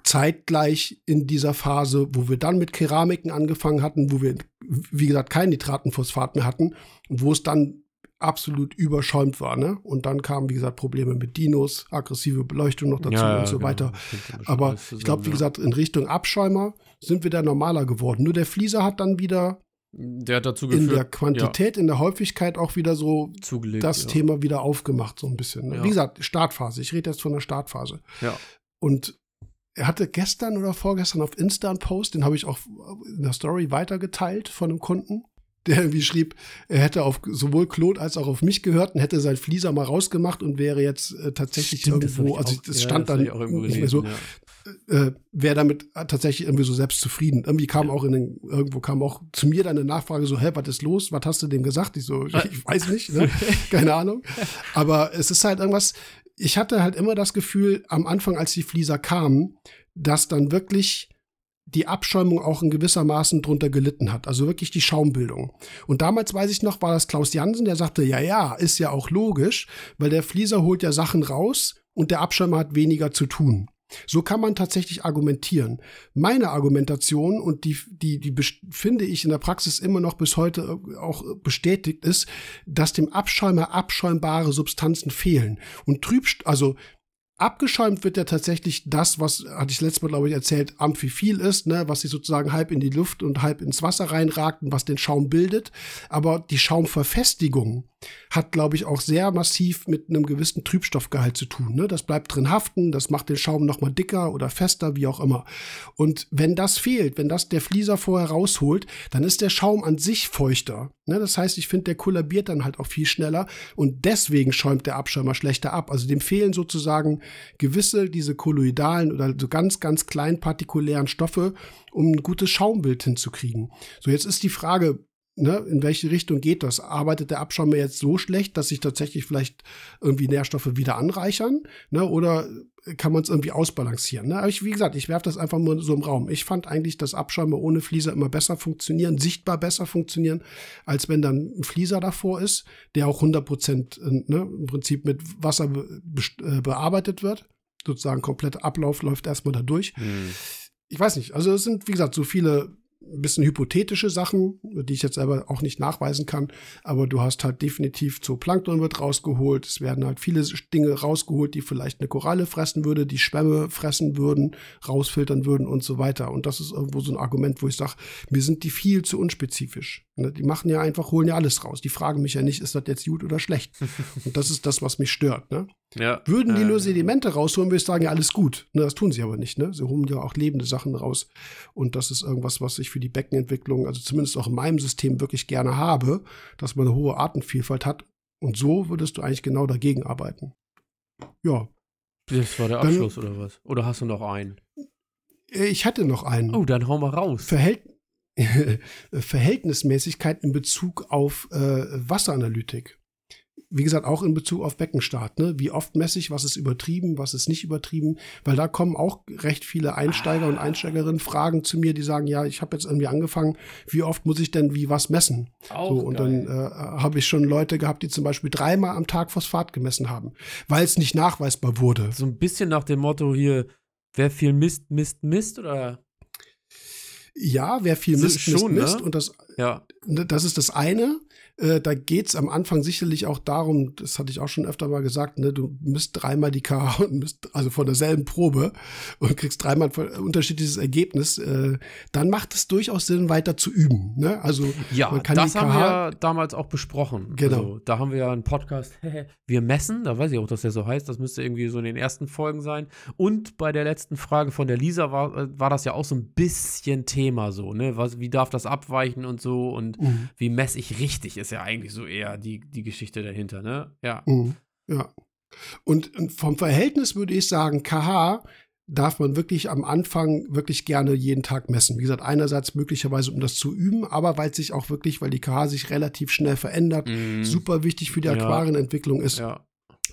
zeitgleich in dieser Phase, wo wir dann mit Keramiken angefangen hatten, wo wir, wie gesagt, kein Nitratenphosphat mehr hatten, wo es dann absolut überschäumt war, ne? Und dann kamen, wie gesagt, Probleme mit Dinos, aggressive Beleuchtung noch dazu ja, und so genau. weiter. Aber ich glaube, wie gesagt, in Richtung Abschäumer sind wir da normaler geworden. Nur der Flieser hat dann wieder der hat dazu geführt, in der Quantität, ja. in der Häufigkeit auch wieder so Zugelegt, das ja. Thema wieder aufgemacht, so ein bisschen. Ne? Wie gesagt, Startphase. Ich rede jetzt von der Startphase. Ja. Und er hatte gestern oder vorgestern auf Insta einen Post, den habe ich auch in der Story weitergeteilt von einem Kunden, der irgendwie schrieb, er hätte auf sowohl Claude als auch auf mich gehört und hätte sein Flieser mal rausgemacht und wäre jetzt äh, tatsächlich Stimmt, irgendwo, das also das ja, stand das dann nicht mehr so, ja. äh, wäre damit tatsächlich irgendwie so selbstzufrieden. Irgendwie kam ja. auch in den, irgendwo kam auch zu mir dann eine Nachfrage so, hä, was ist los? Was hast du dem gesagt? Ich so, ich, ich weiß nicht, ne? keine Ahnung. Aber es ist halt irgendwas, ich hatte halt immer das Gefühl, am Anfang, als die Flieser kamen, dass dann wirklich die Abschäumung auch in gewisser Maßen drunter gelitten hat. Also wirklich die Schaumbildung. Und damals weiß ich noch, war das Klaus Jansen, der sagte, ja, ja, ist ja auch logisch, weil der Flieser holt ja Sachen raus und der Abschäumer hat weniger zu tun. So kann man tatsächlich argumentieren. Meine Argumentation und die, die, die finde ich in der Praxis immer noch bis heute äh, auch bestätigt ist, dass dem Abschäumer abschäumbare Substanzen fehlen. Und Trübst, also Abgeschäumt wird ja tatsächlich das, was, hatte ich letztes Mal, glaube ich, erzählt, amphifil ist, ne, was sich sozusagen halb in die Luft und halb ins Wasser reinragt und was den Schaum bildet. Aber die Schaumverfestigung hat, glaube ich, auch sehr massiv mit einem gewissen Trübstoffgehalt zu tun. Ne? Das bleibt drin haften, das macht den Schaum noch mal dicker oder fester, wie auch immer. Und wenn das fehlt, wenn das der Flieser vorher rausholt, dann ist der Schaum an sich feuchter. Ne? Das heißt, ich finde, der kollabiert dann halt auch viel schneller und deswegen schäumt der Abschäumer schlechter ab. Also dem fehlen sozusagen gewisse, diese kolloidalen oder so ganz, ganz kleinen partikulären Stoffe, um ein gutes Schaumbild hinzukriegen. So, jetzt ist die Frage, ne, in welche Richtung geht das? Arbeitet der Abschaum jetzt so schlecht, dass sich tatsächlich vielleicht irgendwie Nährstoffe wieder anreichern? Ne, oder kann man es irgendwie ausbalancieren? Ne? Aber ich, wie gesagt, ich werfe das einfach mal so im Raum. Ich fand eigentlich, dass Abschäume ohne Flieser immer besser funktionieren, sichtbar besser funktionieren, als wenn dann ein Flieser davor ist, der auch 100 Prozent äh, ne, im Prinzip mit Wasser be äh, bearbeitet wird. Sozusagen kompletter Ablauf läuft erstmal da durch. Hm. Ich weiß nicht, also es sind, wie gesagt, so viele ein bisschen hypothetische Sachen, die ich jetzt selber auch nicht nachweisen kann, aber du hast halt definitiv Zooplankton wird rausgeholt, es werden halt viele Dinge rausgeholt, die vielleicht eine Koralle fressen würde, die Schwämme fressen würden, rausfiltern würden und so weiter. Und das ist irgendwo so ein Argument, wo ich sage, mir sind die viel zu unspezifisch. Ne, die machen ja einfach, holen ja alles raus. Die fragen mich ja nicht, ist das jetzt gut oder schlecht? und das ist das, was mich stört. Ne? Ja, Würden die äh, nur Sedimente rausholen, würde ich sagen, ja, alles gut. Ne, das tun sie aber nicht. Ne? Sie holen ja auch lebende Sachen raus. Und das ist irgendwas, was ich für die Beckenentwicklung, also zumindest auch in meinem System, wirklich gerne habe, dass man eine hohe Artenvielfalt hat. Und so würdest du eigentlich genau dagegen arbeiten. Ja. Das war der Abschluss dann, oder was? Oder hast du noch einen? Äh, ich hatte noch einen. Oh, dann hau mal raus. Verhält Verhältnismäßigkeit in Bezug auf äh, Wasseranalytik wie gesagt, auch in Bezug auf Beckenstart, ne? Wie oft messe ich, was ist übertrieben, was ist nicht übertrieben? Weil da kommen auch recht viele Einsteiger und Einsteigerinnen Fragen zu mir, die sagen, ja, ich habe jetzt irgendwie angefangen, wie oft muss ich denn wie was messen? Auch so, und geil. dann äh, habe ich schon Leute gehabt, die zum Beispiel dreimal am Tag Phosphat gemessen haben, weil es nicht nachweisbar wurde. So ein bisschen nach dem Motto hier, wer viel misst, misst, misst, oder? Ja, wer viel misst, misst, misst. Ne? Und das, ja. das ist das eine. Äh, da geht's am Anfang sicherlich auch darum, das hatte ich auch schon öfter mal gesagt, ne, du misst dreimal die KH und misst also von derselben Probe und kriegst dreimal ein unterschiedliches Ergebnis, äh, dann macht es durchaus Sinn, weiter zu üben. Ne? Also ja, man kann das haben wir damals auch besprochen. Genau. Also, da haben wir ja einen Podcast, wir messen, da weiß ich auch, dass der so heißt, das müsste irgendwie so in den ersten Folgen sein. Und bei der letzten Frage von der Lisa war, äh, war das ja auch so ein bisschen Thema so, ne? Was, wie darf das abweichen und so und mhm. wie messe ich richtig? Ist ja eigentlich so eher die, die Geschichte dahinter, ne? Ja. Mhm. Ja. Und vom Verhältnis würde ich sagen, KH darf man wirklich am Anfang wirklich gerne jeden Tag messen. Wie gesagt, einerseits möglicherweise, um das zu üben, aber weil es sich auch wirklich, weil die KH sich relativ schnell verändert, mm. super wichtig für die Aquarienentwicklung ist. Ja.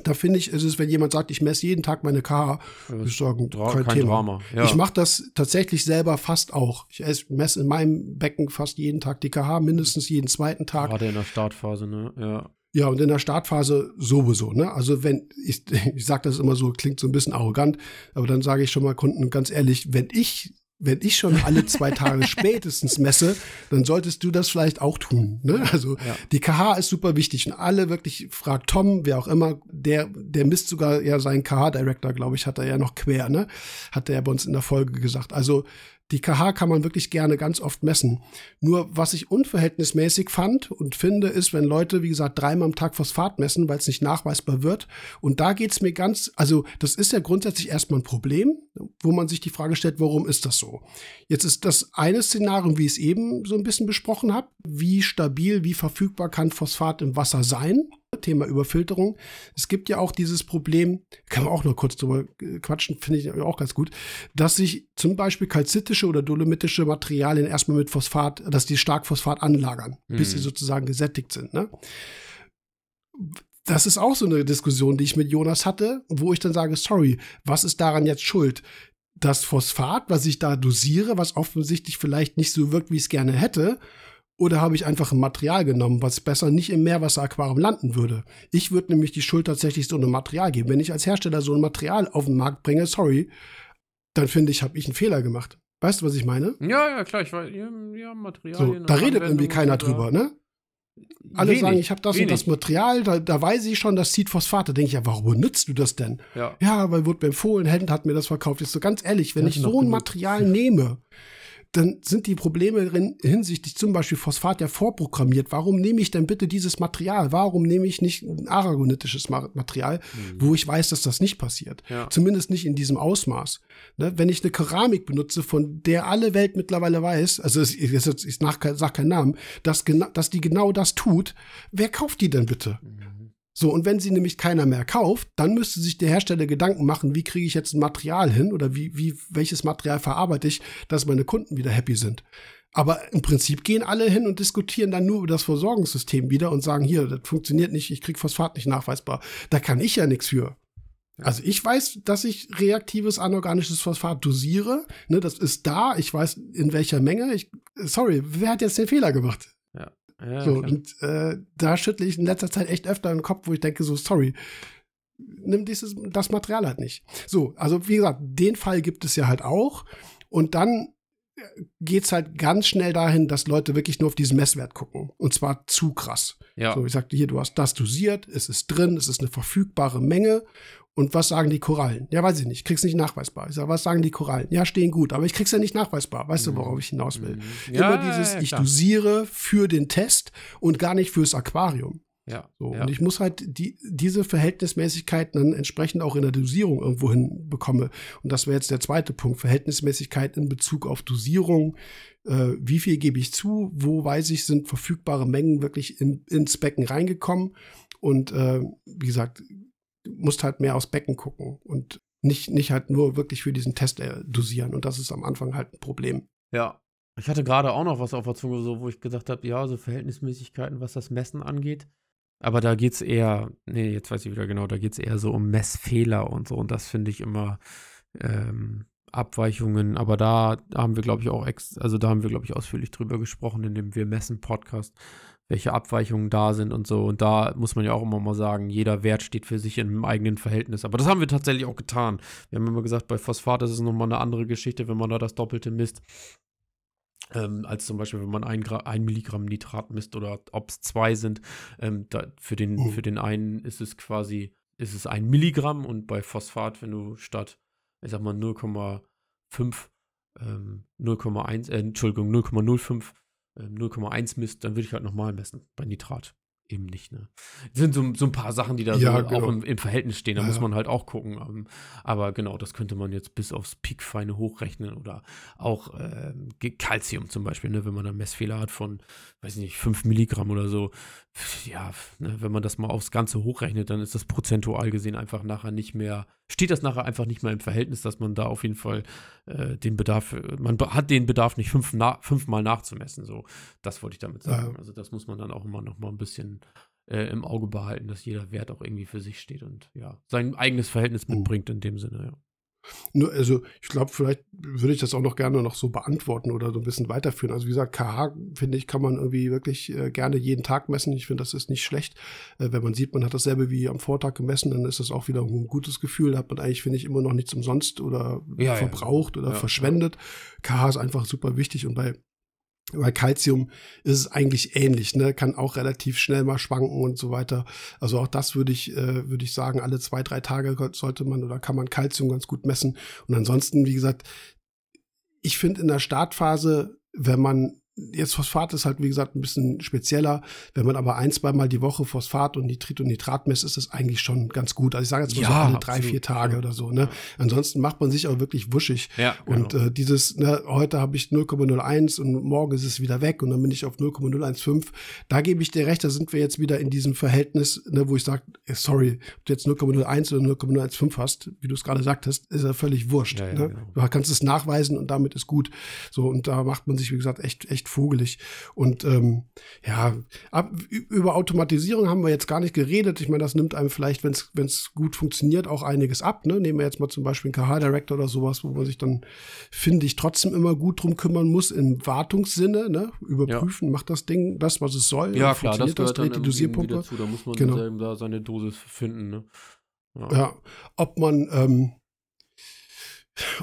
Da finde ich, ist es, wenn jemand sagt, ich messe jeden Tag meine KH, würde ich sagen, kein, kein Thema. Drama. Ja. Ich mache das tatsächlich selber fast auch. Ich messe in meinem Becken fast jeden Tag die KH, mindestens jeden zweiten Tag. Gerade in der Startphase, ne? Ja. Ja, und in der Startphase sowieso, ne? Also wenn, ich, ich sage das immer so, klingt so ein bisschen arrogant, aber dann sage ich schon mal Kunden ganz ehrlich, wenn ich wenn ich schon alle zwei Tage spätestens messe, dann solltest du das vielleicht auch tun. Ne? Also ja. die KH ist super wichtig und alle wirklich fragt Tom, wer auch immer, der der misst sogar ja seinen KH Director, glaube ich, hat er ja noch quer, ne? Hat er ja bei uns in der Folge gesagt. Also die KH kann man wirklich gerne ganz oft messen. Nur was ich unverhältnismäßig fand und finde, ist, wenn Leute, wie gesagt, dreimal am Tag Phosphat messen, weil es nicht nachweisbar wird. Und da geht's mir ganz, also das ist ja grundsätzlich erstmal ein Problem, wo man sich die Frage stellt, warum ist das so? Jetzt ist das eine Szenario, wie ich es eben so ein bisschen besprochen habe, wie stabil, wie verfügbar kann Phosphat im Wasser sein? Thema Überfilterung. Es gibt ja auch dieses Problem, kann man auch nur kurz drüber äh, quatschen, finde ich auch ganz gut, dass sich zum Beispiel kalzitische oder dolomitische Materialien erstmal mit Phosphat, dass die stark Phosphat anlagern, mhm. bis sie mhm. sozusagen gesättigt sind. Ne? Das ist auch so eine Diskussion, die ich mit Jonas hatte, wo ich dann sage, sorry, was ist daran jetzt schuld? Das Phosphat, was ich da dosiere, was offensichtlich vielleicht nicht so wirkt, wie ich es gerne hätte, oder habe ich einfach ein Material genommen, was besser nicht im Meerwasseraquarium landen würde? Ich würde nämlich die Schuld tatsächlich so einem Material geben. Wenn ich als Hersteller so ein Material auf den Markt bringe, sorry, dann finde ich, habe ich einen Fehler gemacht. Weißt du, was ich meine? Ja, ja, klar, ich weiß, ja, ja Materialien. So, da redet irgendwie keiner drüber, ne? Alle wenig, sagen, ich habe das wenig. und das Material, da, da weiß ich schon, das zieht Phosphate. Da denke ich, ja, warum benutzt du das denn? Ja, ja weil wurde beim Fohlenhändler hat mir das verkauft. Ist so ganz ehrlich, wenn ich so ein Material nehme, dann sind die Probleme hinsichtlich zum Beispiel Phosphat ja vorprogrammiert. Warum nehme ich denn bitte dieses Material? Warum nehme ich nicht ein aragonitisches Material, mhm. wo ich weiß, dass das nicht passiert? Ja. Zumindest nicht in diesem Ausmaß. Ne? Wenn ich eine Keramik benutze, von der alle Welt mittlerweile weiß, also ich, ich, ich sage keinen Namen, dass, dass die genau das tut, wer kauft die denn bitte? Mhm. So, und wenn sie nämlich keiner mehr kauft, dann müsste sich der Hersteller Gedanken machen, wie kriege ich jetzt ein Material hin oder wie, wie, welches Material verarbeite ich, dass meine Kunden wieder happy sind. Aber im Prinzip gehen alle hin und diskutieren dann nur über das Versorgungssystem wieder und sagen, hier, das funktioniert nicht, ich krieg Phosphat nicht nachweisbar. Da kann ich ja nichts für. Also ich weiß, dass ich reaktives anorganisches Phosphat dosiere. Ne, das ist da. Ich weiß, in welcher Menge. Ich, sorry, wer hat jetzt den Fehler gemacht? Ja. So, und äh, da schüttle ich in letzter Zeit echt öfter den Kopf, wo ich denke, so, sorry, nimm dieses, das Material halt nicht. So, also wie gesagt, den Fall gibt es ja halt auch. Und dann geht es halt ganz schnell dahin, dass Leute wirklich nur auf diesen Messwert gucken. Und zwar zu krass. Ja. So, ich sagte hier, du hast das dosiert, es ist drin, es ist eine verfügbare Menge. Und was sagen die Korallen? Ja, weiß ich nicht. Krieg's nicht nachweisbar. Ich sage, was sagen die Korallen? Ja, stehen gut, aber ich krieg's ja nicht nachweisbar. Weißt mhm. du, worauf ich hinaus will? Mhm. Ja, Immer dieses, ja, ich dosiere für den Test und gar nicht fürs Aquarium. Ja, so, ja. Und ich muss halt die, diese Verhältnismäßigkeiten dann entsprechend auch in der Dosierung irgendwo hin bekomme. Und das wäre jetzt der zweite Punkt. Verhältnismäßigkeit in Bezug auf Dosierung. Äh, wie viel gebe ich zu? Wo weiß ich, sind verfügbare Mengen wirklich in, ins Becken reingekommen? Und äh, wie gesagt, du musst halt mehr aufs Becken gucken und nicht, nicht halt nur wirklich für diesen Test äh, dosieren. Und das ist am Anfang halt ein Problem. Ja. Ich hatte gerade auch noch was auf der Zunge, so, wo ich gesagt habe, ja, so Verhältnismäßigkeiten, was das Messen angeht. Aber da geht es eher, nee, jetzt weiß ich wieder genau, da geht es eher so um Messfehler und so. Und das finde ich immer ähm, Abweichungen. Aber da haben wir, glaube ich, auch, ex also da haben wir, glaube ich, ausführlich drüber gesprochen in dem Wir messen Podcast, welche Abweichungen da sind und so. Und da muss man ja auch immer mal sagen, jeder Wert steht für sich in einem eigenen Verhältnis. Aber das haben wir tatsächlich auch getan. Wir haben immer gesagt, bei Phosphat ist es nochmal eine andere Geschichte, wenn man da das Doppelte misst ähm, als zum Beispiel, wenn man ein, ein Milligramm Nitrat misst oder ob es zwei sind. Ähm, da, für, den, mhm. für den einen ist es quasi, ist es ein Milligramm und bei Phosphat, wenn du statt, ich sag mal 0,5, ähm, 0,1, äh, Entschuldigung, 0,05, äh, 0,1 misst, dann würde ich halt nochmal messen bei Nitrat eben nicht. Ne? Das sind so, so ein paar Sachen, die da ja, so genau. auch im, im, Verhältnis stehen. Da ja. muss man halt auch gucken. Ähm, aber genau, das könnte man jetzt bis aufs Peakfeine hochrechnen oder auch ähm, Calcium zum Beispiel, ne? wenn man da Messfehler hat von, weiß ich nicht, 5 Milligramm oder so. Ja, ne? wenn man das mal aufs Ganze hochrechnet, dann ist das prozentual gesehen einfach nachher nicht mehr, steht das nachher einfach nicht mehr im Verhältnis, dass man da auf jeden Fall äh, den Bedarf, man hat den Bedarf nicht fünf na, fünfmal nachzumessen. So, das wollte ich damit sagen. Ja. Also das muss man dann auch immer noch mal ein bisschen äh, im Auge behalten, dass jeder Wert auch irgendwie für sich steht und ja, sein eigenes Verhältnis oh. mitbringt in dem Sinne, ja. Nur, also ich glaube, vielleicht würde ich das auch noch gerne noch so beantworten oder so ein bisschen weiterführen. Also wie gesagt, KH, finde ich, kann man irgendwie wirklich äh, gerne jeden Tag messen. Ich finde, das ist nicht schlecht. Äh, wenn man sieht, man hat dasselbe wie am Vortag gemessen, dann ist das auch wieder ein gutes Gefühl. Da hat man eigentlich, finde ich, immer noch nichts umsonst oder ja, verbraucht ja. oder ja, verschwendet. KH ist einfach super wichtig und bei bei Calcium ist es eigentlich ähnlich, ne? Kann auch relativ schnell mal schwanken und so weiter. Also auch das würde ich, äh, würde ich sagen, alle zwei, drei Tage sollte man oder kann man Calcium ganz gut messen. Und ansonsten, wie gesagt, ich finde in der Startphase, wenn man Jetzt Phosphat ist halt, wie gesagt, ein bisschen spezieller. Wenn man aber ein, zweimal die Woche Phosphat und Nitrit und Nitrat misst, ist das eigentlich schon ganz gut. Also ich sage jetzt mal ja, so alle drei, vier Tage ja. oder so. Ne? Ansonsten macht man sich auch wirklich wuschig. Ja, genau. Und äh, dieses, ne, heute habe ich 0,01 und morgen ist es wieder weg und dann bin ich auf 0,015. Da gebe ich dir recht, da sind wir jetzt wieder in diesem Verhältnis, ne, wo ich sage, äh, sorry, ob du jetzt 0,01 oder 0,015 hast, wie du es gerade sagtest, ist ja völlig wurscht. ne? Genau. Du kannst es nachweisen und damit ist gut. So, und da macht man sich, wie gesagt, echt, echt vogelig. Und ähm, ja, ab, über Automatisierung haben wir jetzt gar nicht geredet. Ich meine, das nimmt einem vielleicht, wenn es gut funktioniert, auch einiges ab. Ne? Nehmen wir jetzt mal zum Beispiel einen KH-Director oder sowas, wo man sich dann, finde ich, trotzdem immer gut drum kümmern muss im Wartungssinne. Ne? Überprüfen, ja. macht das Ding das, was es soll? Ja, klar, das das, dann die Dosierpumpe. Dazu. Da muss man genau. da seine Dosis finden. Ne? Ja. ja. ob man ähm,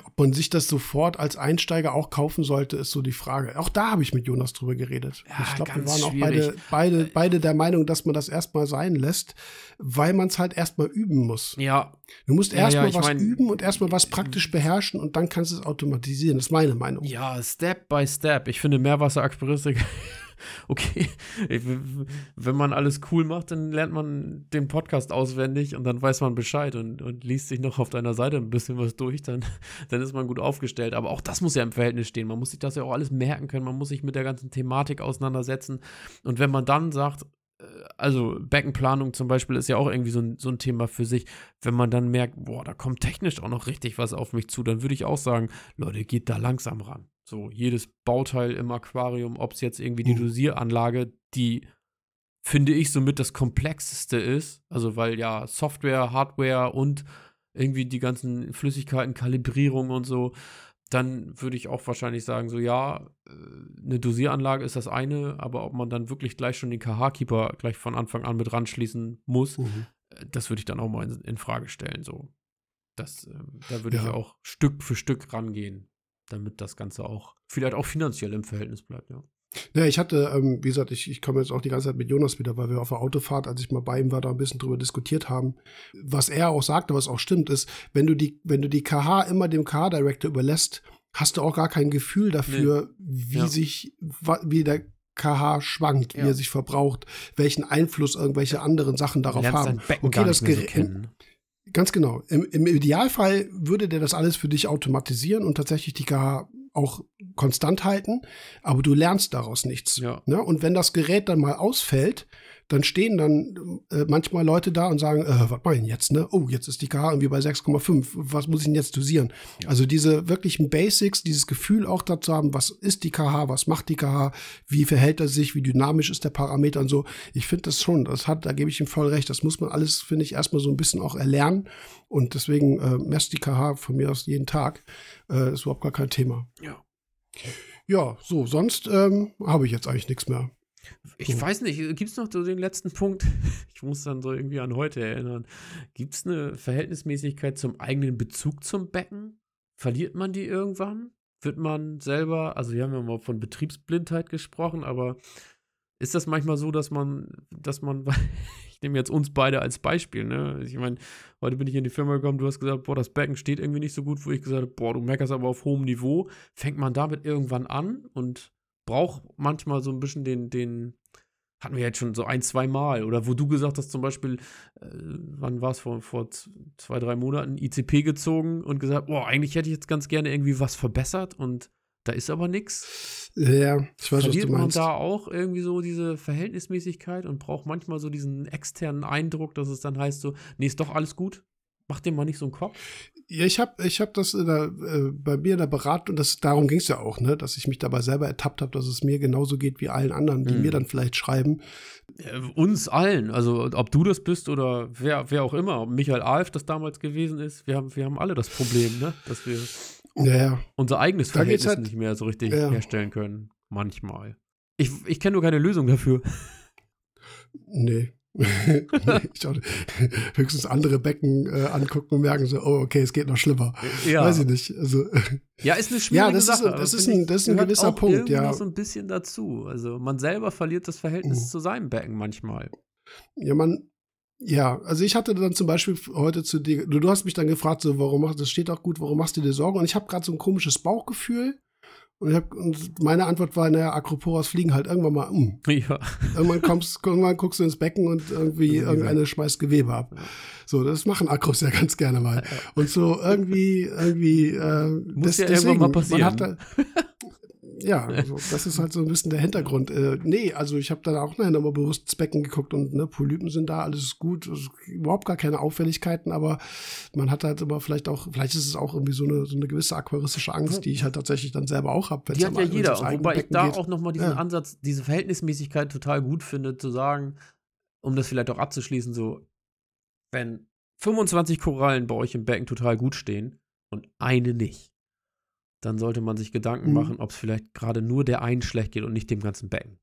ob man sich das sofort als Einsteiger auch kaufen sollte, ist so die Frage. Auch da habe ich mit Jonas drüber geredet. Ja, ich glaube, wir waren auch beide, beide, äh, beide der Meinung, dass man das erstmal sein lässt, weil man es halt erstmal üben muss. Ja. Du musst erstmal ja, ja, was mein, üben und erstmal was praktisch beherrschen und dann kannst du es automatisieren. Das ist meine Meinung. Ja, Step by Step. Ich finde Meerwasseraquaristik okay, wenn man alles cool macht, dann lernt man den Podcast auswendig und dann weiß man Bescheid und, und liest sich noch auf deiner Seite ein bisschen was durch, dann, dann ist man gut aufgestellt. Aber auch das muss ja im Verhältnis stehen. Man muss sich das ja auch alles merken können, man muss sich mit der ganzen Thematik auseinandersetzen. Und wenn man dann sagt, äh, also Beckenplanung zum Beispiel ist ja auch irgendwie so ein, so ein Thema für sich. Wenn man dann merkt, boah, da kommt technisch auch noch richtig was auf mich zu, dann würde ich auch sagen, Leute, geht da langsam ran. So, jedes Bauteil im Aquarium, ob es jetzt irgendwie die mhm. Dosieranlage, die finde ich somit das komplexeste ist. Also, weil ja Software, Hardware und irgendwie die ganzen Flüssigkeiten, Kalibrierung und so, dann würde ich auch wahrscheinlich sagen, so ja, äh, eine Dosieranlage ist das eine, aber ob man dann wirklich gleich schon den KH-Keeper gleich von Anfang an mit ranschließen muss, mhm. Äh, das würde ich dann auch mal in, in Frage stellen. So. Das, äh, da würde ja. ich auch Stück für Stück rangehen. Damit das Ganze auch vielleicht auch finanziell im Verhältnis bleibt, ja. Ja, ich hatte, ähm, wie gesagt, ich, ich komme jetzt auch die ganze Zeit mit Jonas wieder, weil wir auf der Autofahrt, als ich mal bei ihm war, da ein bisschen drüber diskutiert haben. Was er auch sagte, was auch stimmt, ist, wenn du die, wenn du die KH immer dem KH-Director überlässt, hast du auch gar kein Gefühl dafür, nee. wie ja. sich, wie der KH schwankt, ja. wie er sich verbraucht, welchen Einfluss irgendwelche anderen Sachen darauf haben. Okay, das Gerät. So ganz genau. Im, Im Idealfall würde der das alles für dich automatisieren und tatsächlich die KH auch konstant halten, aber du lernst daraus nichts. Ja. Ne? Und wenn das Gerät dann mal ausfällt, dann stehen dann äh, manchmal Leute da und sagen, äh, was mache ich denn jetzt, ne? Oh, jetzt ist die KH irgendwie bei 6,5. Was muss ich denn jetzt dosieren? Ja. Also diese wirklichen Basics, dieses Gefühl auch dazu haben, was ist die KH, was macht die KH, wie verhält er sich, wie dynamisch ist der Parameter und so. Ich finde das schon, das hat, da gebe ich ihm voll recht. Das muss man alles, finde ich, erstmal so ein bisschen auch erlernen. Und deswegen äh, messt die KH von mir aus jeden Tag. Äh, ist überhaupt gar kein Thema. Ja. Ja, so, sonst ähm, habe ich jetzt eigentlich nichts mehr. Ich weiß nicht, gibt es noch so den letzten Punkt? Ich muss dann so irgendwie an heute erinnern. Gibt es eine Verhältnismäßigkeit zum eigenen Bezug zum Becken? Verliert man die irgendwann? Wird man selber, also wir haben ja mal von Betriebsblindheit gesprochen, aber ist das manchmal so, dass man, dass man, ich nehme jetzt uns beide als Beispiel, ne? Ich meine, heute bin ich in die Firma gekommen, du hast gesagt, boah, das Becken steht irgendwie nicht so gut, wo ich gesagt habe, boah, du meckerst aber auf hohem Niveau. Fängt man damit irgendwann an und braucht manchmal so ein bisschen den, den, hatten wir jetzt schon so ein, zwei Mal. Oder wo du gesagt hast, zum Beispiel, äh, wann war es vor, vor zwei, drei Monaten, ICP gezogen und gesagt, boah, eigentlich hätte ich jetzt ganz gerne irgendwie was verbessert und da ist aber nichts. Ja, ich weiß, Verliert was du meinst. man da auch irgendwie so diese Verhältnismäßigkeit und braucht manchmal so diesen externen Eindruck, dass es dann heißt so, nee, ist doch alles gut? Mach dir mal nicht so einen Kopf. Ja, ich habe ich hab das der, äh, bei mir in der Beratung, das, darum ging es ja auch, ne, dass ich mich dabei selber ertappt habe, dass es mir genauso geht wie allen anderen, die hm. mir dann vielleicht schreiben. Äh, uns allen, also ob du das bist oder wer, wer auch immer, ob Michael Alf das damals gewesen ist, wir haben, wir haben alle das Problem, ne, dass wir ja, ja. unser eigenes Verhältnis halt, nicht mehr so richtig ja. herstellen können. Manchmal. Ich, ich kenne nur keine Lösung dafür. Nee. Höchstens andere Becken äh, angucken und merken so, oh, okay, es geht noch schlimmer. Ja. Weiß ich nicht. Also, ja, ist eine schwierige ja, das Sache. Ist, das, ist ein, das ist ein gewisser auch Punkt, ja. so ein bisschen dazu. Also man selber verliert das Verhältnis mhm. zu seinem Becken manchmal. Ja, man, ja, also ich hatte dann zum Beispiel heute zu dir, du, du hast mich dann gefragt, so, warum machst das steht auch gut, warum machst du dir Sorgen? Und ich habe gerade so ein komisches Bauchgefühl und, hab, und, meine Antwort war, naja, Acroporas fliegen halt irgendwann mal um. Ja. Irgendwann, kommst, irgendwann guckst du ins Becken und irgendwie irgendeine schmeißt Gewebe ab. So, das machen Akros ja ganz gerne mal. Und so irgendwie, irgendwie, äh, Muss das, ja deswegen, irgendwann mal passieren. Man hat ja, also das ist halt so ein bisschen der Hintergrund. Äh, nee, also ich habe dann auch nachher nochmal bewusst ins Becken geguckt und ne, Polypen sind da, alles ist gut, ist überhaupt gar keine Auffälligkeiten, aber man hat halt immer vielleicht auch, vielleicht ist es auch irgendwie so eine, so eine gewisse aquaristische Angst, die ich halt tatsächlich dann selber auch habe. Die hat ja jeder, wobei ich da geht. auch nochmal diesen ja. Ansatz, diese Verhältnismäßigkeit total gut finde, zu sagen, um das vielleicht auch abzuschließen, so, wenn 25 Korallen bei euch im Becken total gut stehen und eine nicht dann sollte man sich Gedanken mhm. machen, ob es vielleicht gerade nur der einen schlecht geht und nicht dem ganzen Becken.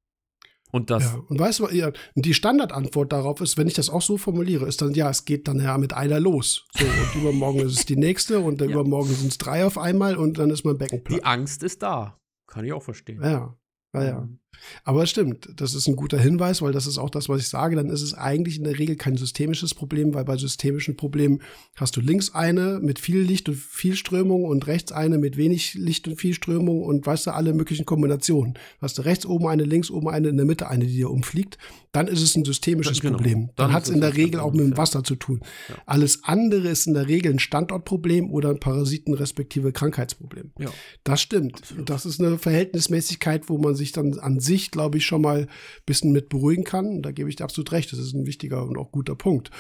Und das. Ja, und weißt du, ja, die Standardantwort darauf ist, wenn ich das auch so formuliere, ist dann, ja, es geht dann ja mit einer los. So, und übermorgen ist es die nächste und ja. übermorgen sind es drei auf einmal und dann ist mein Becken platt. Die Angst ist da. Kann ich auch verstehen. Ja, ja, ja. Mhm. Aber es stimmt, das ist ein guter Hinweis, weil das ist auch das, was ich sage. Dann ist es eigentlich in der Regel kein systemisches Problem, weil bei systemischen Problemen hast du links eine mit viel Licht und viel Strömung und rechts eine mit wenig Licht und viel Strömung und weißt du, alle möglichen Kombinationen. Hast du rechts oben eine, links oben eine, in der Mitte eine, die dir umfliegt, dann ist es ein systemisches genau. Problem. Dann, dann hat es in der Regel auch mit dem Wasser zu tun. Ja. Alles andere ist in der Regel ein Standortproblem oder ein Parasiten- respektive Krankheitsproblem. Ja. Das stimmt. Absolut. Das ist eine Verhältnismäßigkeit, wo man sich dann an sich, glaube ich, schon mal ein bisschen mit beruhigen kann. Da gebe ich dir absolut recht. Das ist ein wichtiger und auch guter Punkt.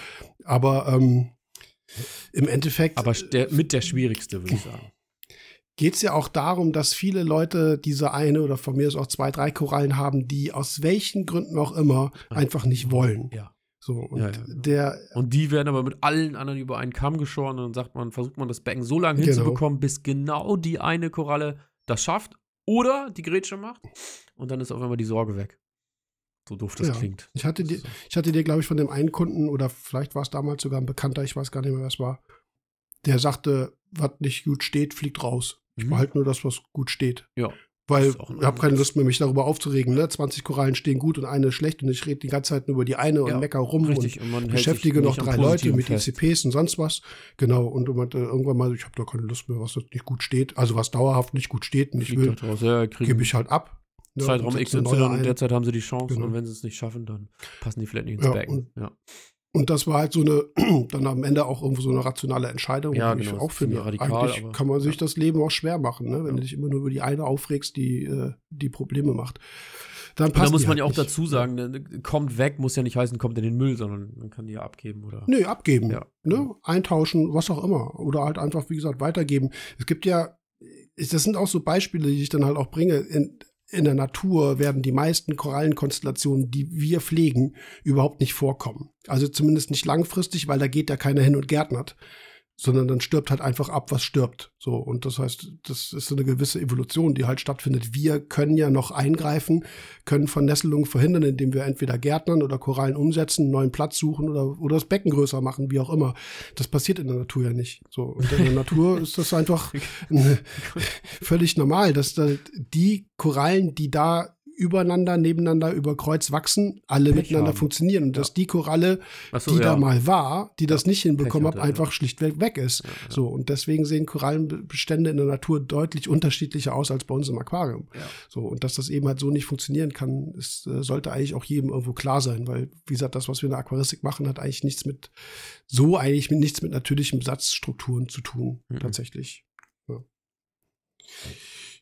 Aber ähm, im Endeffekt. Aber der, mit der schwierigste, würde ich sagen geht es ja auch darum, dass viele Leute diese eine oder von mir aus auch zwei, drei Korallen haben, die aus welchen Gründen auch immer einfach nicht wollen. Ja. So, und ja, ja. der. Und die werden aber mit allen anderen über einen Kamm geschoren und dann sagt man, versucht man das Becken so lange genau. hinzubekommen, bis genau die eine Koralle das schafft oder die Grätsche macht und dann ist auf einmal die Sorge weg. So doof das ja. klingt. Ich hatte, dir, ich hatte dir, glaube ich, von dem einen Kunden oder vielleicht war es damals sogar ein Bekannter, ich weiß gar nicht mehr, wer es war, der sagte, was nicht gut steht, fliegt raus. Ich mhm. behalte nur das, was gut steht. Ja. Weil ich habe keine Lust mehr, mich darüber aufzuregen. Ne? 20 Korallen stehen gut und eine schlecht und ich rede die ganze Zeit nur über die eine ja, und mecker rum richtig. und, und beschäftige noch drei Leute mit fest. ECPs und sonst was. Genau. Und irgendwann mal, ich habe da keine Lust mehr, was nicht gut steht. Also was dauerhaft nicht gut steht und ich will, ja, gebe ich halt ab. Ne? Zeitraum XY und derzeit haben sie die Chance genau. und wenn sie es nicht schaffen, dann passen die vielleicht nicht ins ja, Becken. ja. Und das war halt so eine, dann am Ende auch irgendwo so eine rationale Entscheidung, ja, genau, ich auch finde. Radikal, Eigentlich aber, kann man sich ja. das Leben auch schwer machen, ne? wenn ja. du dich immer nur über die eine aufregst, die äh, die Probleme macht. Dann passt da muss man halt ja auch nicht. dazu sagen, ne, kommt weg, muss ja nicht heißen, kommt in den Müll, sondern man kann die ja abgeben oder. Nö, abgeben. Ja. Ne? Eintauschen, was auch immer. Oder halt einfach, wie gesagt, weitergeben. Es gibt ja, das sind auch so Beispiele, die ich dann halt auch bringe. In, in der Natur werden die meisten Korallenkonstellationen, die wir pflegen, überhaupt nicht vorkommen. Also zumindest nicht langfristig, weil da geht ja keiner hin und gärtnert sondern dann stirbt halt einfach ab, was stirbt. So, und das heißt, das ist so eine gewisse Evolution, die halt stattfindet. Wir können ja noch eingreifen, können Vernässelungen verhindern, indem wir entweder Gärtnern oder Korallen umsetzen, einen neuen Platz suchen oder, oder das Becken größer machen, wie auch immer. Das passiert in der Natur ja nicht. So, und in der Natur ist das einfach völlig normal, dass da die Korallen, die da übereinander, nebeneinander über Kreuz wachsen, alle Pech miteinander haben. funktionieren. Und ja. dass die Koralle, so, die ja. da mal war, die das nicht hinbekommen hat, einfach schlichtweg weg ist. So, und deswegen sehen Korallenbestände in der Natur deutlich unterschiedlicher aus als bei uns im Aquarium. So, und dass das eben halt so nicht funktionieren kann, ist, äh, sollte eigentlich auch jedem irgendwo klar sein, weil, wie gesagt, das, was wir in der Aquaristik machen, hat eigentlich nichts mit, so eigentlich mit nichts mit natürlichen Besatzstrukturen zu tun, mhm. tatsächlich.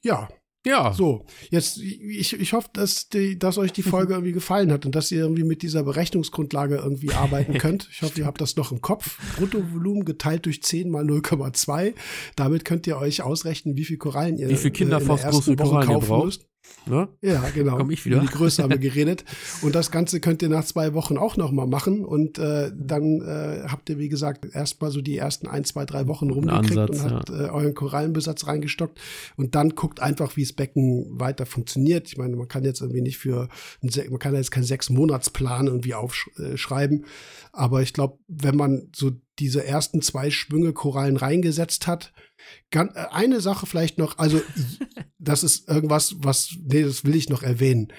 ja. Ja. So, jetzt, ich, ich hoffe, dass, die, dass euch die Folge irgendwie gefallen hat und dass ihr irgendwie mit dieser Berechnungsgrundlage irgendwie arbeiten könnt. Ich hoffe, ihr habt das noch im Kopf. Bruttovolumen geteilt durch 10 mal 0,2. Damit könnt ihr euch ausrechnen, wie viel Korallen ihr wie viel Kinderfaust in der ersten Woche kaufen müsst. Ne? Ja, genau. Komm ich wieder. Über die Größe haben wir geredet. Und das Ganze könnt ihr nach zwei Wochen auch noch mal machen. Und äh, dann äh, habt ihr, wie gesagt, erstmal so die ersten ein, zwei, drei Wochen rumgekriegt Ansatz, und habt ja. äh, euren Korallenbesatz reingestockt. Und dann guckt einfach, wie das Becken weiter funktioniert. Ich meine, man kann jetzt irgendwie nicht für, man kann jetzt keinen sechs Monatsplan irgendwie aufschreiben. Aber ich glaube, wenn man so diese ersten zwei Schwünge Korallen reingesetzt hat, äh, eine Sache vielleicht noch, also das ist irgendwas, was, nee, das will ich noch erwähnen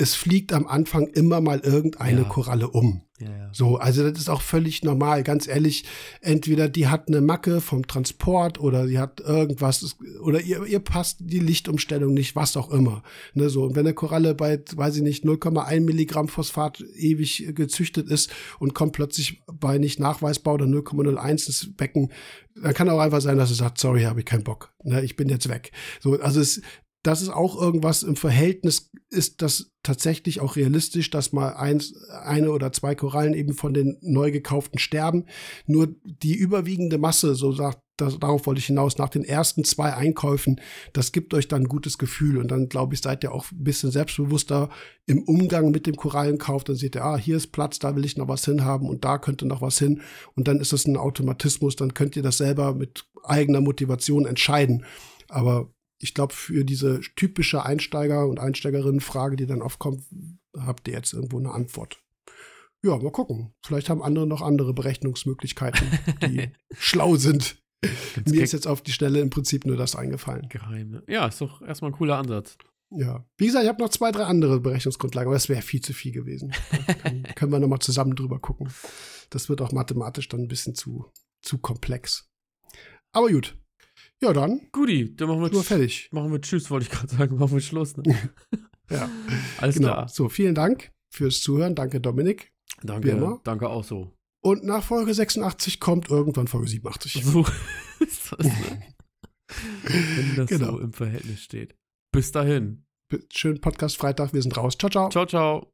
es fliegt am Anfang immer mal irgendeine ja. Koralle um. Ja, ja. So, also das ist auch völlig normal. Ganz ehrlich, entweder die hat eine Macke vom Transport oder die hat irgendwas oder ihr, ihr passt die Lichtumstellung nicht, was auch immer. Ne, so, und wenn eine Koralle bei, weiß ich nicht, 0,1 Milligramm Phosphat ewig gezüchtet ist und kommt plötzlich bei nicht nachweisbar oder 0,01 ins Becken, dann kann auch einfach sein, dass sie sagt, sorry, habe ich keinen Bock. Ne, ich bin jetzt weg. So, also es, das ist auch irgendwas im Verhältnis, ist das tatsächlich auch realistisch, dass mal eins, eine oder zwei Korallen eben von den neu gekauften sterben. Nur die überwiegende Masse, so sagt, das, darauf wollte ich hinaus, nach den ersten zwei Einkäufen, das gibt euch dann ein gutes Gefühl. Und dann, glaube ich, seid ihr auch ein bisschen selbstbewusster im Umgang mit dem Korallenkauf. Dann seht ihr, ah, hier ist Platz, da will ich noch was hinhaben und da könnte noch was hin. Und dann ist es ein Automatismus, dann könnt ihr das selber mit eigener Motivation entscheiden. Aber ich glaube, für diese typische Einsteiger- und Einsteigerinnen-Frage, die dann oft kommt, habt ihr jetzt irgendwo eine Antwort. Ja, mal gucken. Vielleicht haben andere noch andere Berechnungsmöglichkeiten, die schlau sind. Ganz Mir ist jetzt auf die Stelle im Prinzip nur das eingefallen. Geheim. Ja, ist doch erstmal ein cooler Ansatz. Ja. Wie gesagt, ich habe noch zwei, drei andere Berechnungsgrundlagen, aber das wäre viel zu viel gewesen. Kann, können wir nochmal zusammen drüber gucken. Das wird auch mathematisch dann ein bisschen zu, zu komplex. Aber gut, ja, dann. Guti, dann machen wir nur fertig. Machen wir Tschüss, wollte ich gerade sagen. Machen wir Schluss. Ne? ja. Alles genau. klar. So, vielen Dank fürs Zuhören. Danke, Dominik. Danke. Danke auch so. Und nach Folge 86 kommt irgendwann Folge 87. So ist das? Wenn das genau. so im Verhältnis steht. Bis dahin. Schönen Podcast Freitag. Wir sind raus. Ciao, ciao. Ciao, ciao.